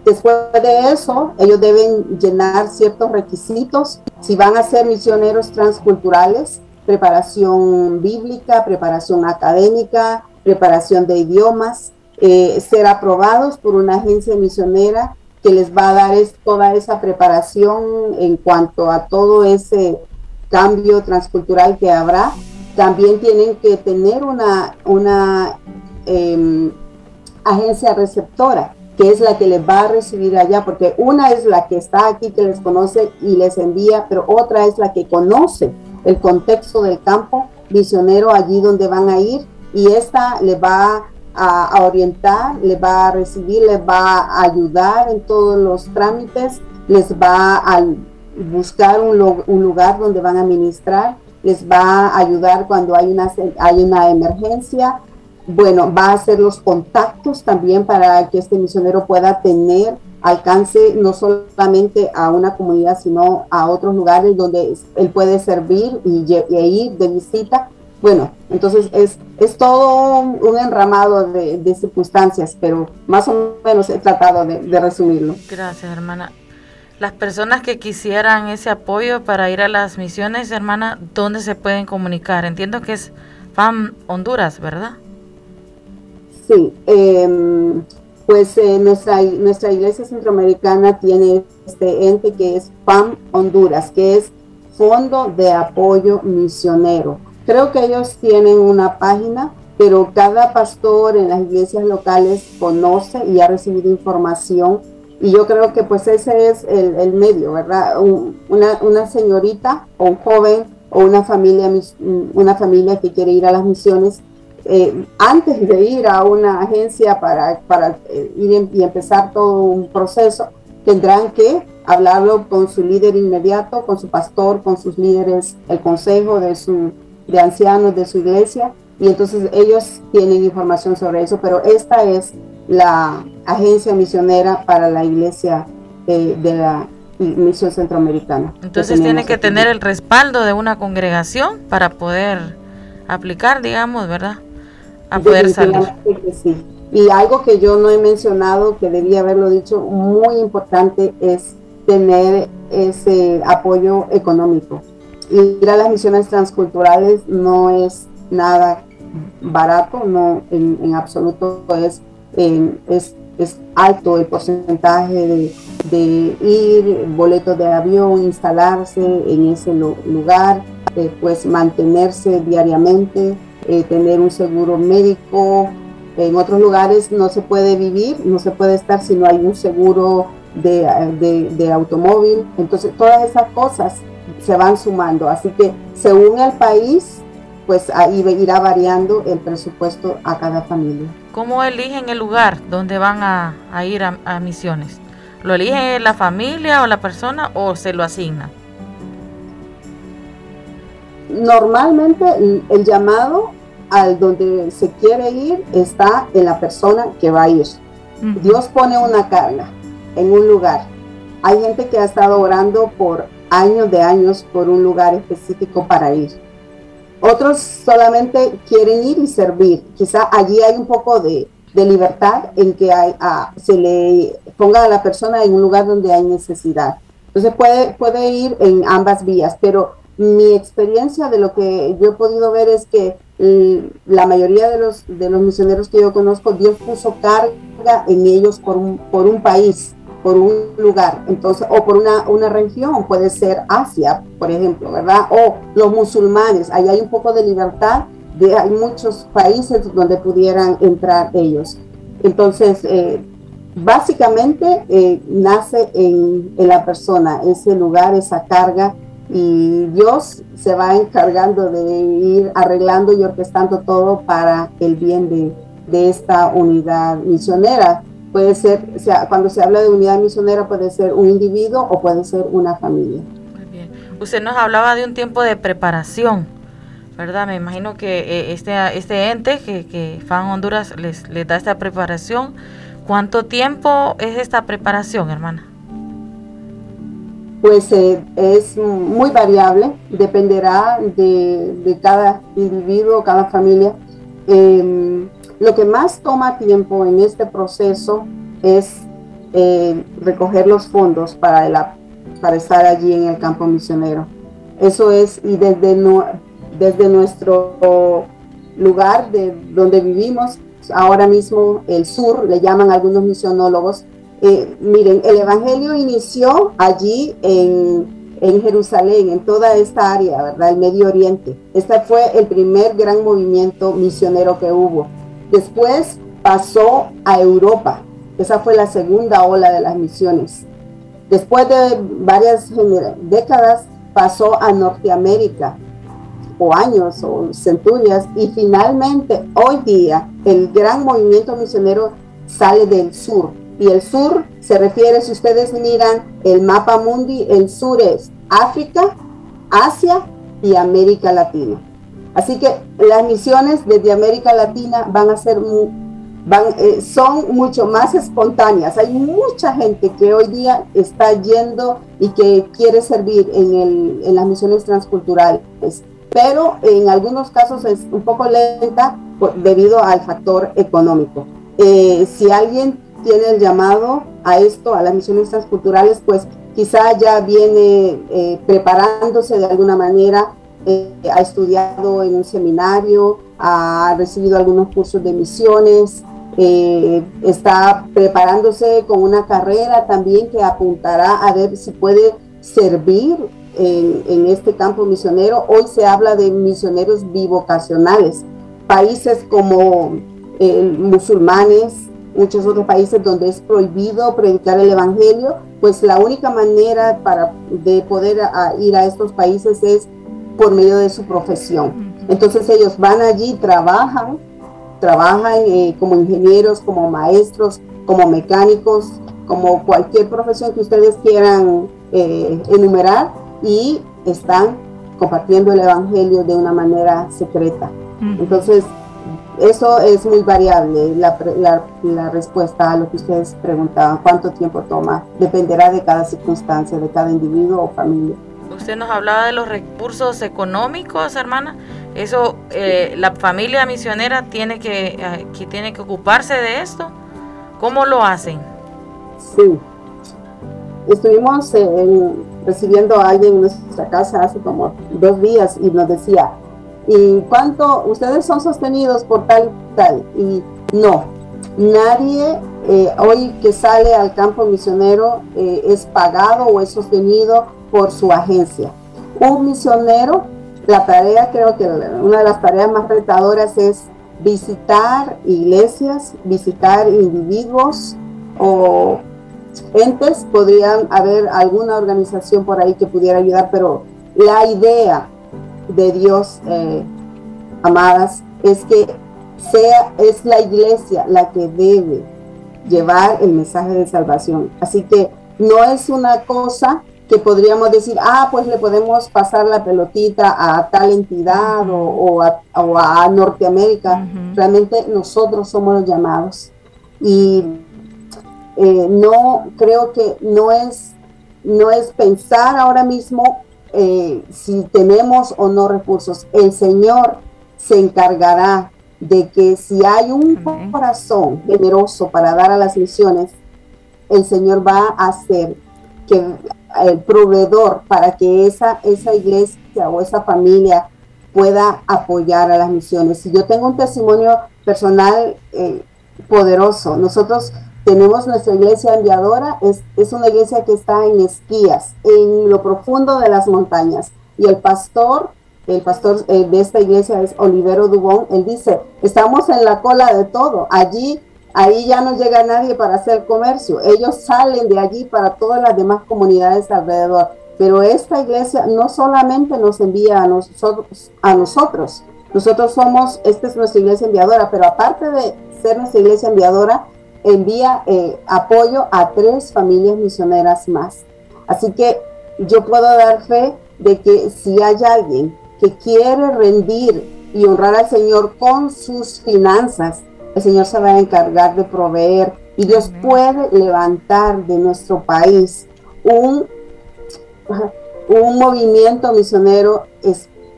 S3: Después de eso, ellos deben llenar ciertos requisitos. Si van a ser misioneros transculturales, preparación bíblica, preparación académica, preparación de idiomas, eh, ser aprobados por una agencia misionera que les va a dar toda esa preparación en cuanto a todo ese cambio transcultural que habrá. También tienen que tener una, em, agencia receptora que es la que les va a recibir allá, porque una es la que está aquí, que les conoce y les envía, pero otra es la que conoce el contexto del campo misionero allí donde van a ir y esta les va a, orientar, les va a recibir, les va a ayudar en todos los trámites, les va a buscar un, un lugar donde van a ministrar, les va a ayudar cuando hay una, hay una emergencia, bueno, va a hacer los contactos también para que este misionero pueda tener alcance no solamente a una comunidad, sino a otros lugares donde él puede servir y, ir de visita. Bueno, entonces es, es todo un, enramado de, circunstancias, pero más o menos he tratado de, de resumirlo.
S1: Gracias, hermana. Las personas que quisieran ese apoyo para ir a las misiones, hermana, ¿dónde se pueden comunicar? Entiendo que es FAM Honduras, ¿verdad?
S3: Sí, em, pues eh, nuestra, nuestra iglesia centroamericana tiene este ente que es FAM Honduras, que es Fondo de Apoyo Misionero. Creo que ellos tienen una página, pero cada pastor en las iglesias locales conoce y ha recibido información y yo creo que pues ese es el, medio, ¿verdad? una, una, señorita o un joven o una familia, una familia que quiere ir a las misiones, eh, antes de ir a una agencia para, para eh, ir y empezar todo un proceso, tendrán que hablarlo con su líder inmediato, con su pastor, con sus líderes, el consejo de, su, de ancianos de su iglesia, y entonces ellos tienen información sobre eso, pero esta es la agencia misionera para la iglesia eh, de la misión centroamericana.
S1: Entonces tiene que tener el respaldo de una congregación para poder aplicar, digamos, ¿verdad? A poder salir.
S3: sí. Y algo que yo no he mencionado, que debía haberlo dicho, muy importante es tener ese apoyo económico. Ir a las misiones transculturales no es nada barato, no en absoluto es es, es, alto el porcentaje de, ir, boletos de avión, instalarse en ese lugar, pues mantenerse diariamente, eh, tener un seguro médico. En otros lugares no se puede vivir, no se puede estar si no hay un seguro de, de, de automóvil. Entonces todas esas cosas se van sumando. Así que según el país, pues ahí irá variando el presupuesto a cada familia.
S1: ¿Cómo eligen el lugar donde van a, ir a, misiones? ¿Lo elige la familia o la persona o se lo asigna?
S3: Normalmente el, llamado al donde se quiere ir está en la persona que va a ir. Dios pone una carga en un lugar. Hay gente que ha estado orando por años de años por un lugar específico para ir otros solamente quieren ir y servir. Quizá allí hay un poco de, libertad en que hay, se le ponga a la persona en un lugar donde hay necesidad. Entonces puede, puede ir en ambas vías, pero mi experiencia de lo que yo he podido ver es que la mayoría de los, de los misioneros que yo conozco, Dios puso carga en ellos por un, por un país por un lugar, entonces, o por una, una región, puede ser Asia, por ejemplo, ¿verdad? O los musulmanes, ahí hay un poco de libertad, hay muchos países donde pudieran entrar ellos. Entonces, eh, básicamente eh, nace en, en, la persona ese lugar, esa carga, y Dios se va encargando de ir arreglando y orquestando todo para el bien de, de esta unidad misionera Puede ser, o sea, cuando se habla de unidad misionera, puede ser un individuo o puede ser una familia.
S1: Muy bien. Usted nos hablaba de un tiempo de preparación, ¿verdad? Me imagino que eh, este, este ente que, que FAN Honduras les, les da esta preparación. ¿Cuánto tiempo es esta preparación, hermana?
S3: Pues eh, es muy variable, dependerá de, cada individuo, cada familia. Eh, lo que más toma tiempo en este proceso es eh, recoger los fondos para, para estar allí en el campo misionero. Eso es, y desde, desde nuestro lugar de donde vivimos, ahora mismo el sur, le llaman algunos misionólogos, eh, miren, el Evangelio inició allí en, Jerusalén, en toda esta área, ¿verdad? El Medio Oriente. Este fue el primer gran movimiento misionero que hubo. Después pasó a Europa. Esa fue la segunda ola de las misiones. Después de varias décadas pasó a Norteamérica, o años, o centurias, y finalmente hoy día el gran movimiento misionero sale del sur. Y el sur se refiere, si ustedes miran el mapa mundi, el sur es África, Asia y América Latina. Así que las misiones desde América Latina van a ser van, eh, son mucho más espontáneas. Hay mucha gente que hoy día está yendo y que quiere servir en, el, en las misiones transculturales, pero en algunos casos es un poco lenta debido al factor económico. Eh, si alguien tiene el llamado a esto, a las misiones transculturales, pues quizá ya viene eh, preparándose de alguna manera eh, ha estudiado en un seminario, ha recibido algunos cursos de misiones, eh, está preparándose con una carrera también que apuntará a ver si puede servir en, este campo misionero. Hoy se habla de misioneros bivocacionales. Países como eh, musulmanes, muchos otros países donde es prohibido predicar el Evangelio, pues la única manera para de poder ir a estos países es por medio de su profesión. Entonces ellos van allí, trabajan, trabajan eh, como ingenieros, como maestros, como mecánicos, como cualquier profesión que ustedes quieran eh, enumerar y están compartiendo el Evangelio de una manera secreta. Entonces, eso es muy variable, la, la, respuesta a lo que ustedes preguntaban, cuánto tiempo toma, dependerá de cada circunstancia, de cada individuo o familia.
S1: Usted nos hablaba de los recursos económicos, hermana. Eso, eh, la familia misionera tiene que, eh, que, tiene que ocuparse de esto. ¿Cómo lo hacen?
S3: Sí. Estuvimos recibiendo a alguien en nuestra casa hace como dos días y nos decía, ¿y cuánto ustedes son sostenidos por tal tal? Y no, nadie eh, hoy que sale al campo misionero es pagado o es sostenido por su agencia. Un misionero, la tarea, creo que una de las tareas más retadoras es visitar iglesias, visitar individuos o entes, podrían haber alguna organización por ahí que pudiera ayudar, pero la idea de Dios, eh, amadas, es que sea, es la iglesia la que debe llevar el mensaje de salvación. Así que no es una cosa que podríamos decir, ah, pues le podemos pasar la pelotita a tal entidad o, a, Norteamérica. Realmente nosotros somos los llamados. Y eh, no, creo que no es, no es pensar ahora mismo eh, si tenemos o no recursos. El Señor se encargará de que si hay un corazón generoso para dar a las misiones, el Señor va a hacer que el proveedor para que esa, esa iglesia o esa familia pueda apoyar a las misiones. Y yo tengo un testimonio personal eh, poderoso. Nosotros tenemos nuestra iglesia enviadora, es, es una iglesia que está en esquías, en lo profundo de las montañas. Y el pastor, el pastor eh, de esta iglesia es Olivero Dubón, él dice, estamos en la cola de todo. Allí ahí ya no llega nadie para hacer comercio. Ellos salen de allí para todas las demás comunidades alrededor. Pero esta iglesia no solamente nos envía a nosotros, a nosotros. Nosotros somos, esta es nuestra iglesia enviadora, pero aparte de ser nuestra iglesia enviadora, envía eh, apoyo a tres familias misioneras más. Así que yo puedo dar fe de que si hay alguien que quiere rendir y honrar al Señor con sus finanzas, el Señor se va a encargar de proveer y Dios puede levantar de nuestro país un, un movimiento misionero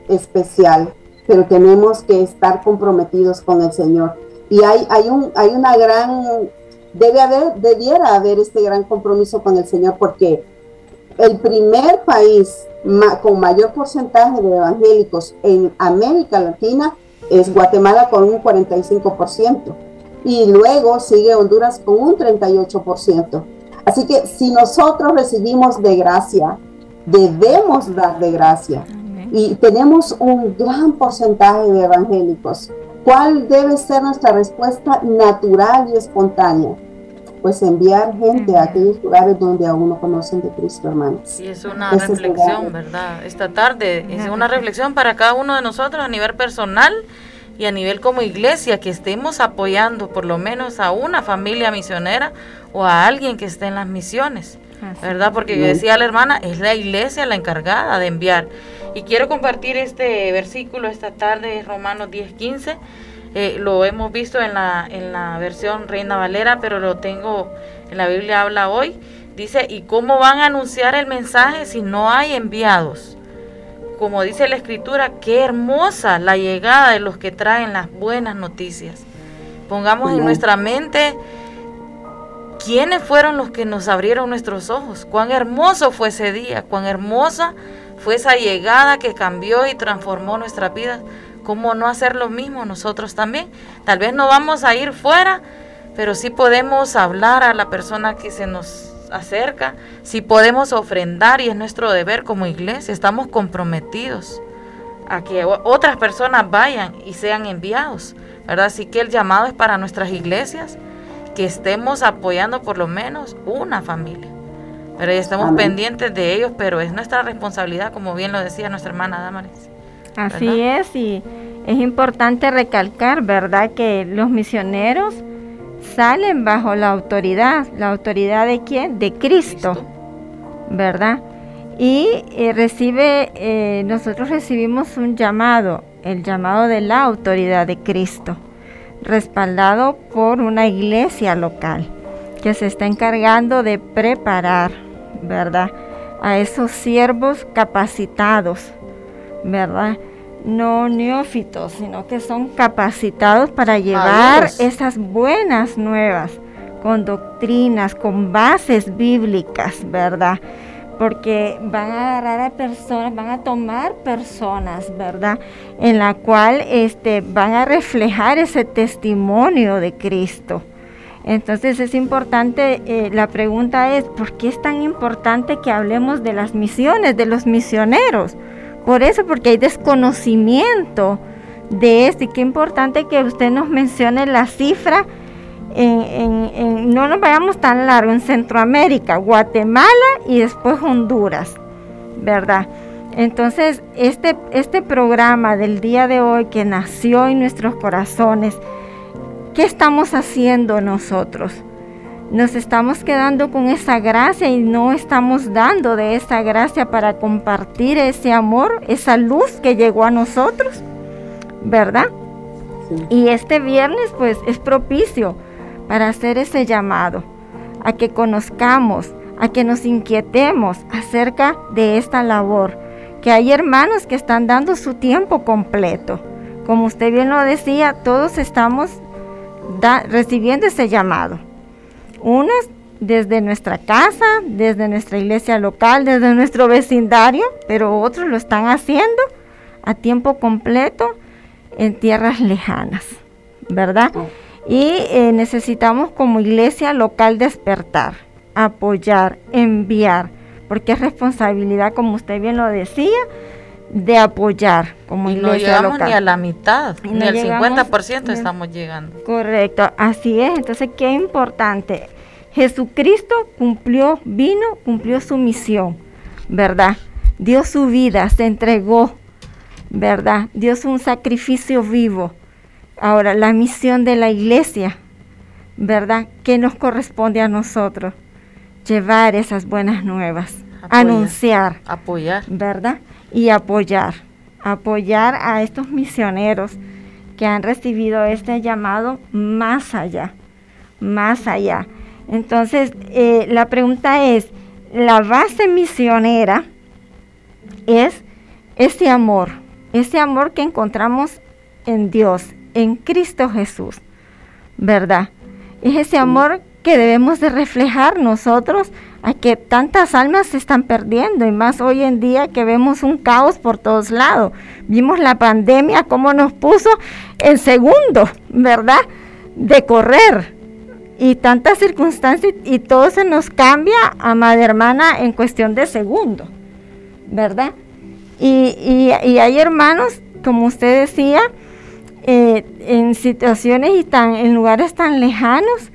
S3: especial, pero tenemos que estar comprometidos con el Señor. Y hay, hay, un, hay una gran, debe haber, debiera haber este gran compromiso con el Señor porque el primer país con mayor porcentaje de evangélicos en América Latina es Guatemala con un 45% y luego sigue Honduras con un 38%. Así que si nosotros recibimos de gracia, debemos dar de gracia. Y tenemos un gran porcentaje de evangélicos. ¿Cuál debe ser nuestra respuesta natural y espontánea? pues enviar gente a aquellos lugares donde aún no conocen de Cristo, hermanos.
S1: Y es una reflexión, ¿verdad? Esta tarde es una reflexión para cada uno de nosotros a nivel personal y a nivel como iglesia que estemos apoyando por lo menos a una familia misionera o a alguien que esté en las misiones, ¿verdad? Porque yo decía la hermana, es la iglesia la encargada de enviar. Y quiero compartir este versículo esta tarde, Romanos 10, 15 eh, lo hemos visto en la, en la versión Reina Valera, pero lo tengo en la Biblia habla hoy. Dice, ¿y cómo van a anunciar el mensaje si no hay enviados? Como dice la escritura, qué hermosa la llegada de los que traen las buenas noticias. Pongamos en nuestra mente quiénes fueron los que nos abrieron nuestros ojos, cuán hermoso fue ese día, cuán hermosa fue esa llegada que cambió y transformó nuestra vida. ¿Cómo no hacer lo mismo nosotros también? Tal vez no vamos a ir fuera, pero sí podemos hablar a la persona que se nos acerca, si podemos ofrendar y es nuestro deber como iglesia, estamos comprometidos a que otras personas vayan y sean enviados, ¿verdad? Así que el llamado es para nuestras iglesias, que estemos apoyando por lo menos una familia, pero ya estamos pendientes de ellos, pero es nuestra responsabilidad, como bien lo decía nuestra hermana Damaris.
S2: Así es, y es importante recalcar, ¿verdad?, que los misioneros salen bajo la autoridad, la autoridad de quién? De Cristo, ¿verdad? Y eh, recibe, eh, nosotros recibimos un llamado, el llamado de la autoridad de Cristo, respaldado por una iglesia local que se está encargando de preparar, ¿verdad? A esos siervos capacitados, ¿verdad? No neófitos, sino que son capacitados para llevar esas buenas nuevas, con doctrinas, con bases bíblicas, ¿verdad? porque van a agarrar a personas, van a tomar personas, ¿verdad? En la cual este, van a reflejar ese testimonio de Cristo. Entonces es importante, eh, la pregunta es, ¿por qué es tan importante que hablemos de las misiones, de los misioneros? Por eso, porque hay desconocimiento de esto y qué importante que usted nos mencione la cifra en, no nos vayamos tan largo, en Centroamérica, Guatemala y después Honduras, ¿verdad? Entonces, este, este programa del día de hoy que nació en nuestros corazones, ¿qué estamos haciendo nosotros? Nos estamos quedando con esa gracia y no estamos dando de esa gracia para compartir ese amor, esa luz que llegó a nosotros, ¿verdad? Y este viernes pues es propicio para hacer ese llamado, a que conozcamos, a que nos inquietemos acerca de esta labor, que hay hermanos que están dando su tiempo completo. Como usted bien lo decía, todos estamos recibiendo ese llamado. Unos desde nuestra casa, desde nuestra iglesia local, desde nuestro vecindario, pero otros lo están haciendo a tiempo completo en tierras lejanas, ¿verdad? Y eh, necesitamos como iglesia local despertar, apoyar, enviar, porque es responsabilidad, como usted bien lo decía, de apoyar como iglesia
S1: no llegamos ni a la mitad, ni al 50% estamos llegando.
S2: Correcto, así es. Entonces, qué importante. Jesucristo cumplió, vino, cumplió su misión, ¿verdad? Dio su vida, se entregó, ¿verdad? Dio un sacrificio vivo Ahora, la misión de la iglesia, ¿verdad? ¿Qué nos corresponde a nosotros? Llevar esas buenas nuevas, anunciar,
S1: apoyar,
S2: ¿verdad? Y apoyar, apoyar a estos misioneros que han recibido este llamado más allá, más allá. Entonces, eh, la pregunta es, la base misionera es ese amor, ese amor que encontramos en Dios, en Cristo Jesús, ¿verdad? Es ese amor que debemos de reflejar nosotros a que tantas almas se están perdiendo y más hoy en día que vemos un caos por todos lados. Vimos la pandemia cómo nos puso en segundo, ¿verdad? De correr y tantas circunstancias y todo se nos cambia, amada hermana, en cuestión de segundo, ¿verdad? Y, hay hermanos, como usted decía, eh, en situaciones y tan, en lugares tan lejanos,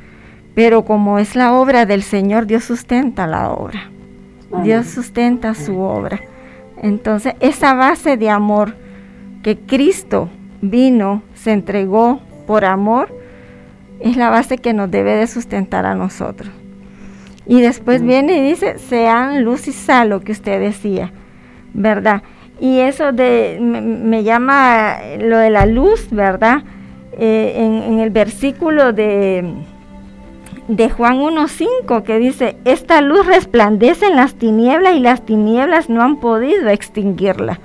S2: pero como es la obra del Señor, Dios sustenta la obra. Dios sustenta su obra. Entonces, esa base de amor que Cristo vino, se entregó por amor, es la base que nos debe de sustentar a nosotros. Y después viene y dice, sean luz y sal, lo que usted decía, ¿verdad? Y eso de, me, llama lo de la luz, ¿verdad? Eh, en, el versículo de, de Juan 1.5 que dice, esta luz resplandece en las tinieblas y las tinieblas no han podido extinguirla.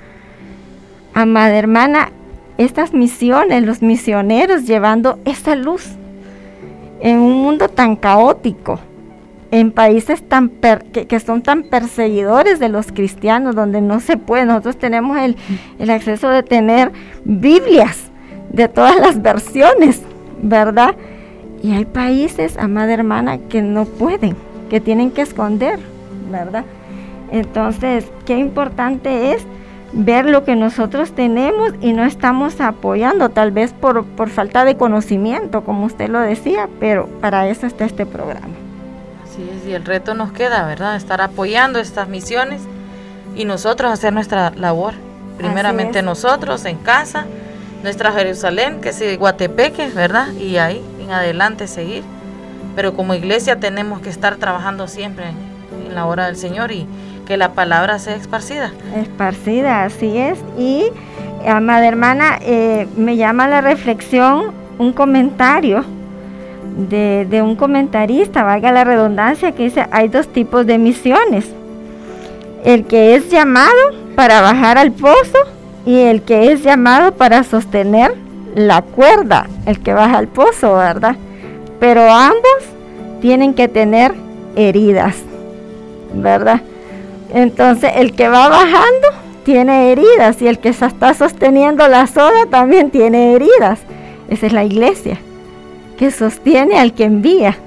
S2: Amada hermana, estas misiones, los misioneros llevando esta luz en un mundo tan caótico, en países tan que, son tan perseguidores de los cristianos, donde no se puede. Nosotros tenemos el, el acceso de tener Biblias de todas las versiones, ¿verdad? Y hay países, amada hermana, que no pueden, que tienen que esconder, ¿verdad? Entonces, qué importante es ver lo que nosotros tenemos y no estamos apoyando, tal vez por, por falta de conocimiento, como usted lo decía, pero para eso está este programa.
S1: Así es, y el reto nos queda, ¿verdad? Estar apoyando estas misiones y nosotros hacer nuestra labor. Primeramente nosotros en casa, nuestra Jerusalén, que es Guatepeque, ¿verdad? Y ahí en adelante seguir. Pero como iglesia tenemos que estar trabajando siempre en la hora del Señor y, que la palabra sea esparcida.
S2: Esparcida, así es. Y, amada hermana, eh, me llama la reflexión un comentario de, de, un comentarista, valga la redundancia, que dice, hay dos tipos de misiones. El que es llamado para bajar al pozo y el que es llamado para sostener la cuerda, el que baja al pozo, ¿verdad? Pero ambos tienen que tener heridas, ¿verdad? Entonces el que va bajando tiene heridas y el que está sosteniendo la soga también tiene heridas. Esa es la iglesia que sostiene al que envía,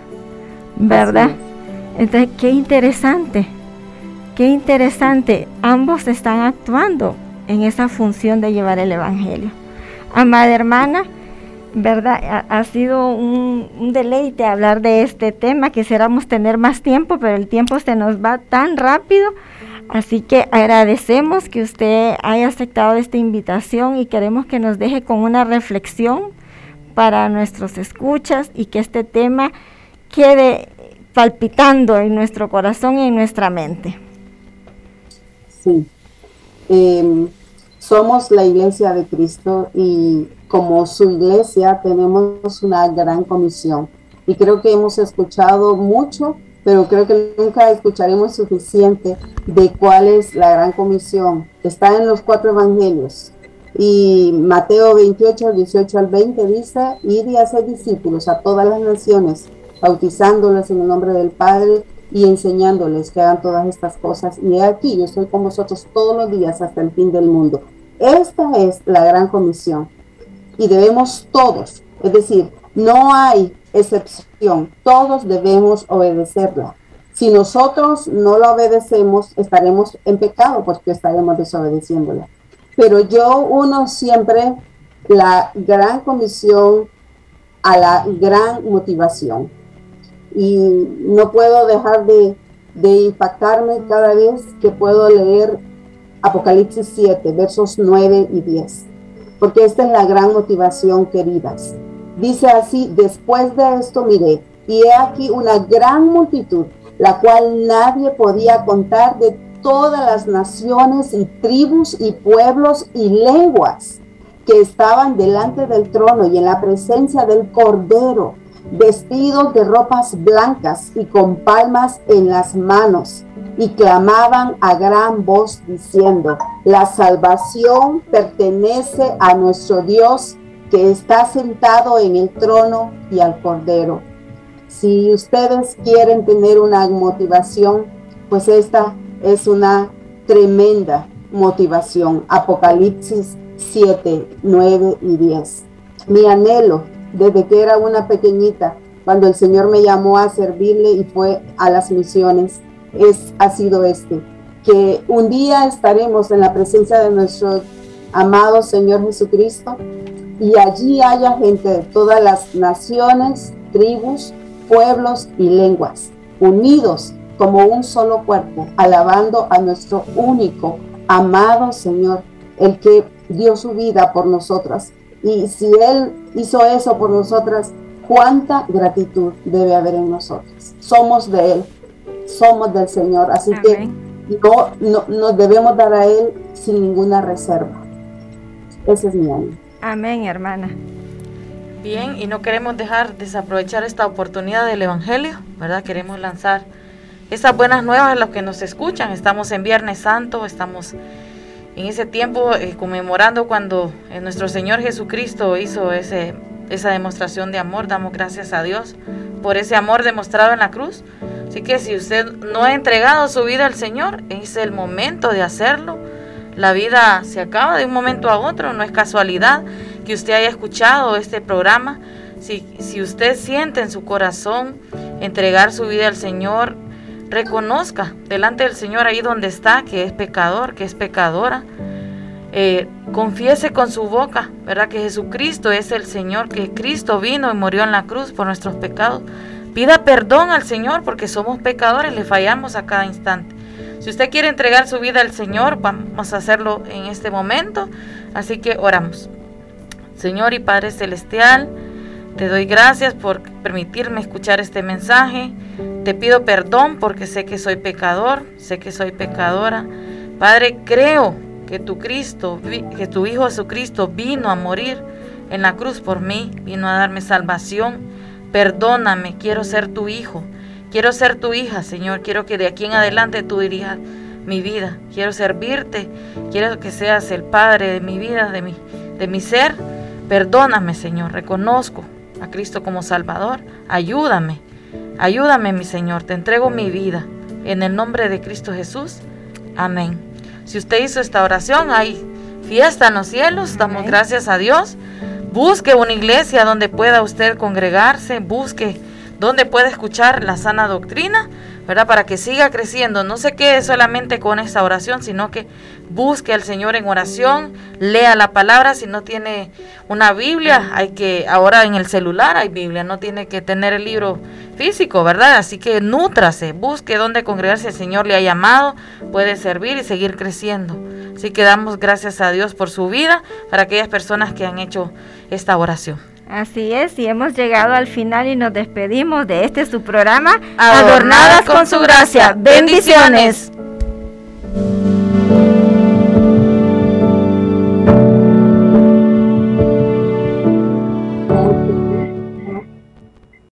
S2: ¿verdad? Entonces, qué interesante, qué interesante. Ambos están actuando en esa función de llevar el Evangelio. Amada hermana, ¿verdad? Ha, sido un, deleite hablar de este tema. Quisiéramos tener más tiempo, pero el tiempo se nos va tan rápido. Así que agradecemos que usted haya aceptado esta invitación y queremos que nos deje con una reflexión para nuestros escuchas y que este tema quede palpitando en nuestro corazón y en nuestra mente.
S3: Sí, em, somos la iglesia de Cristo y como su iglesia tenemos una gran comisión y creo que hemos escuchado mucho pero creo que nunca escucharemos suficiente de cuál es la gran comisión. Está en los cuatro evangelios. Y Mateo 28, 18 al 20 dice, ir y hacer discípulos a todas las naciones, bautizándoles en el nombre del Padre y enseñándoles que hagan todas estas cosas. Y aquí, yo estoy con vosotros todos los días hasta el fin del mundo. Esta es la gran comisión. Y debemos todos, es decir, no hay excepción. Todos debemos obedecerla. Si nosotros no la obedecemos, estaremos en pecado porque estaremos desobedeciéndola. Pero yo uno siempre la gran comisión a la gran motivación. Y no puedo dejar de, de impactarme cada vez que puedo leer Apocalipsis 7, versos 9 y 10. Porque esta es la gran motivación, queridas Dice así, después de esto miré, y he aquí una gran multitud, la cual nadie podía contar de todas las naciones y tribus y pueblos y lenguas que estaban delante del trono y en la presencia del Cordero, vestidos de ropas blancas y con palmas en las manos, y clamaban a gran voz diciendo, la salvación pertenece a nuestro Dios que está sentado en el trono y al cordero. Si ustedes quieren tener una motivación, pues esta es una tremenda motivación. Apocalipsis 7, 9 y 10. Mi anhelo desde que era una pequeñita, cuando el Señor me llamó a servirle y fue a las misiones, es, ha sido este, que un día estaremos en la presencia de nuestro amado Señor Jesucristo y allí haya gente de todas las naciones, tribus, pueblos y lenguas, unidos como un solo cuerpo, alabando a nuestro único, amado Señor, el que dio su vida por nosotras. Y si Él hizo eso por nosotras, cuánta gratitud debe haber en nosotros. Somos de Él, somos del Señor, así que no, no, nos debemos dar a Él sin ninguna reserva. Ese es mi ánimo.
S2: Amén, hermana.
S1: Bien, y no queremos dejar desaprovechar esta oportunidad del Evangelio, ¿verdad? Queremos lanzar esas buenas nuevas a los que nos escuchan. Estamos en Viernes Santo, estamos en ese tiempo eh, conmemorando cuando eh, nuestro Señor Jesucristo hizo esa demostración de amor. Damos gracias a Dios por ese amor demostrado en la cruz. Así que si usted no ha entregado su vida al Señor, es el momento de hacerlo. La vida se acaba de un momento a otro, no es casualidad que usted haya escuchado este programa. Si usted siente en su corazón entregar su vida al Señor, reconozca delante del Señor ahí donde está que es pecador, que es pecadora. Eh, confiese con su boca, ¿verdad? Que Jesucristo es el Señor, que Cristo vino y murió en la cruz por nuestros pecados. Pida perdón al Señor porque somos pecadores, le fallamos a cada instante. Si usted quiere entregar su vida al Señor, vamos a hacerlo en este momento. Así que oramos. Señor y Padre Celestial, te doy gracias por permitirme escuchar este mensaje. Te pido perdón porque sé que soy pecador, sé que soy pecadora. Padre, creo que tu Cristo, que tu Hijo Jesucristo vino a morir en la cruz por mí, vino a darme salvación. Perdóname, quiero ser tu hijo, quiero ser tu hija, Señor. Quiero que de aquí en adelante tú dirijas mi vida. Quiero servirte, quiero que seas el Padre de mi vida, de mi, de mi ser. Perdóname, Señor. Reconozco a Cristo como Salvador. Ayúdame, ayúdame, mi Señor. Te entrego mi vida. En el nombre de Cristo Jesús. Amén. Si usted hizo esta oración, hay fiesta en los cielos. Damos gracias a Dios. Busque una iglesia donde pueda usted congregarse. Busque donde pueda escuchar la sana doctrina Para que siga creciendo. No se quede solamente con esta oración, sino que busque al Señor en oración, lea la palabra. Si no tiene una Biblia, hay que, ahora en el celular hay Biblia, no tiene que tener el libro físico, ¿verdad? Así que nútrase, busque dónde congregarse. El Señor le ha llamado, puede servir y seguir creciendo. Así que damos gracias a Dios por su vida, para aquellas personas que han hecho esta oración.
S2: Así es, y hemos llegado al final y nos despedimos de este su programa, Adornadas, con, su gracia. Bendiciones.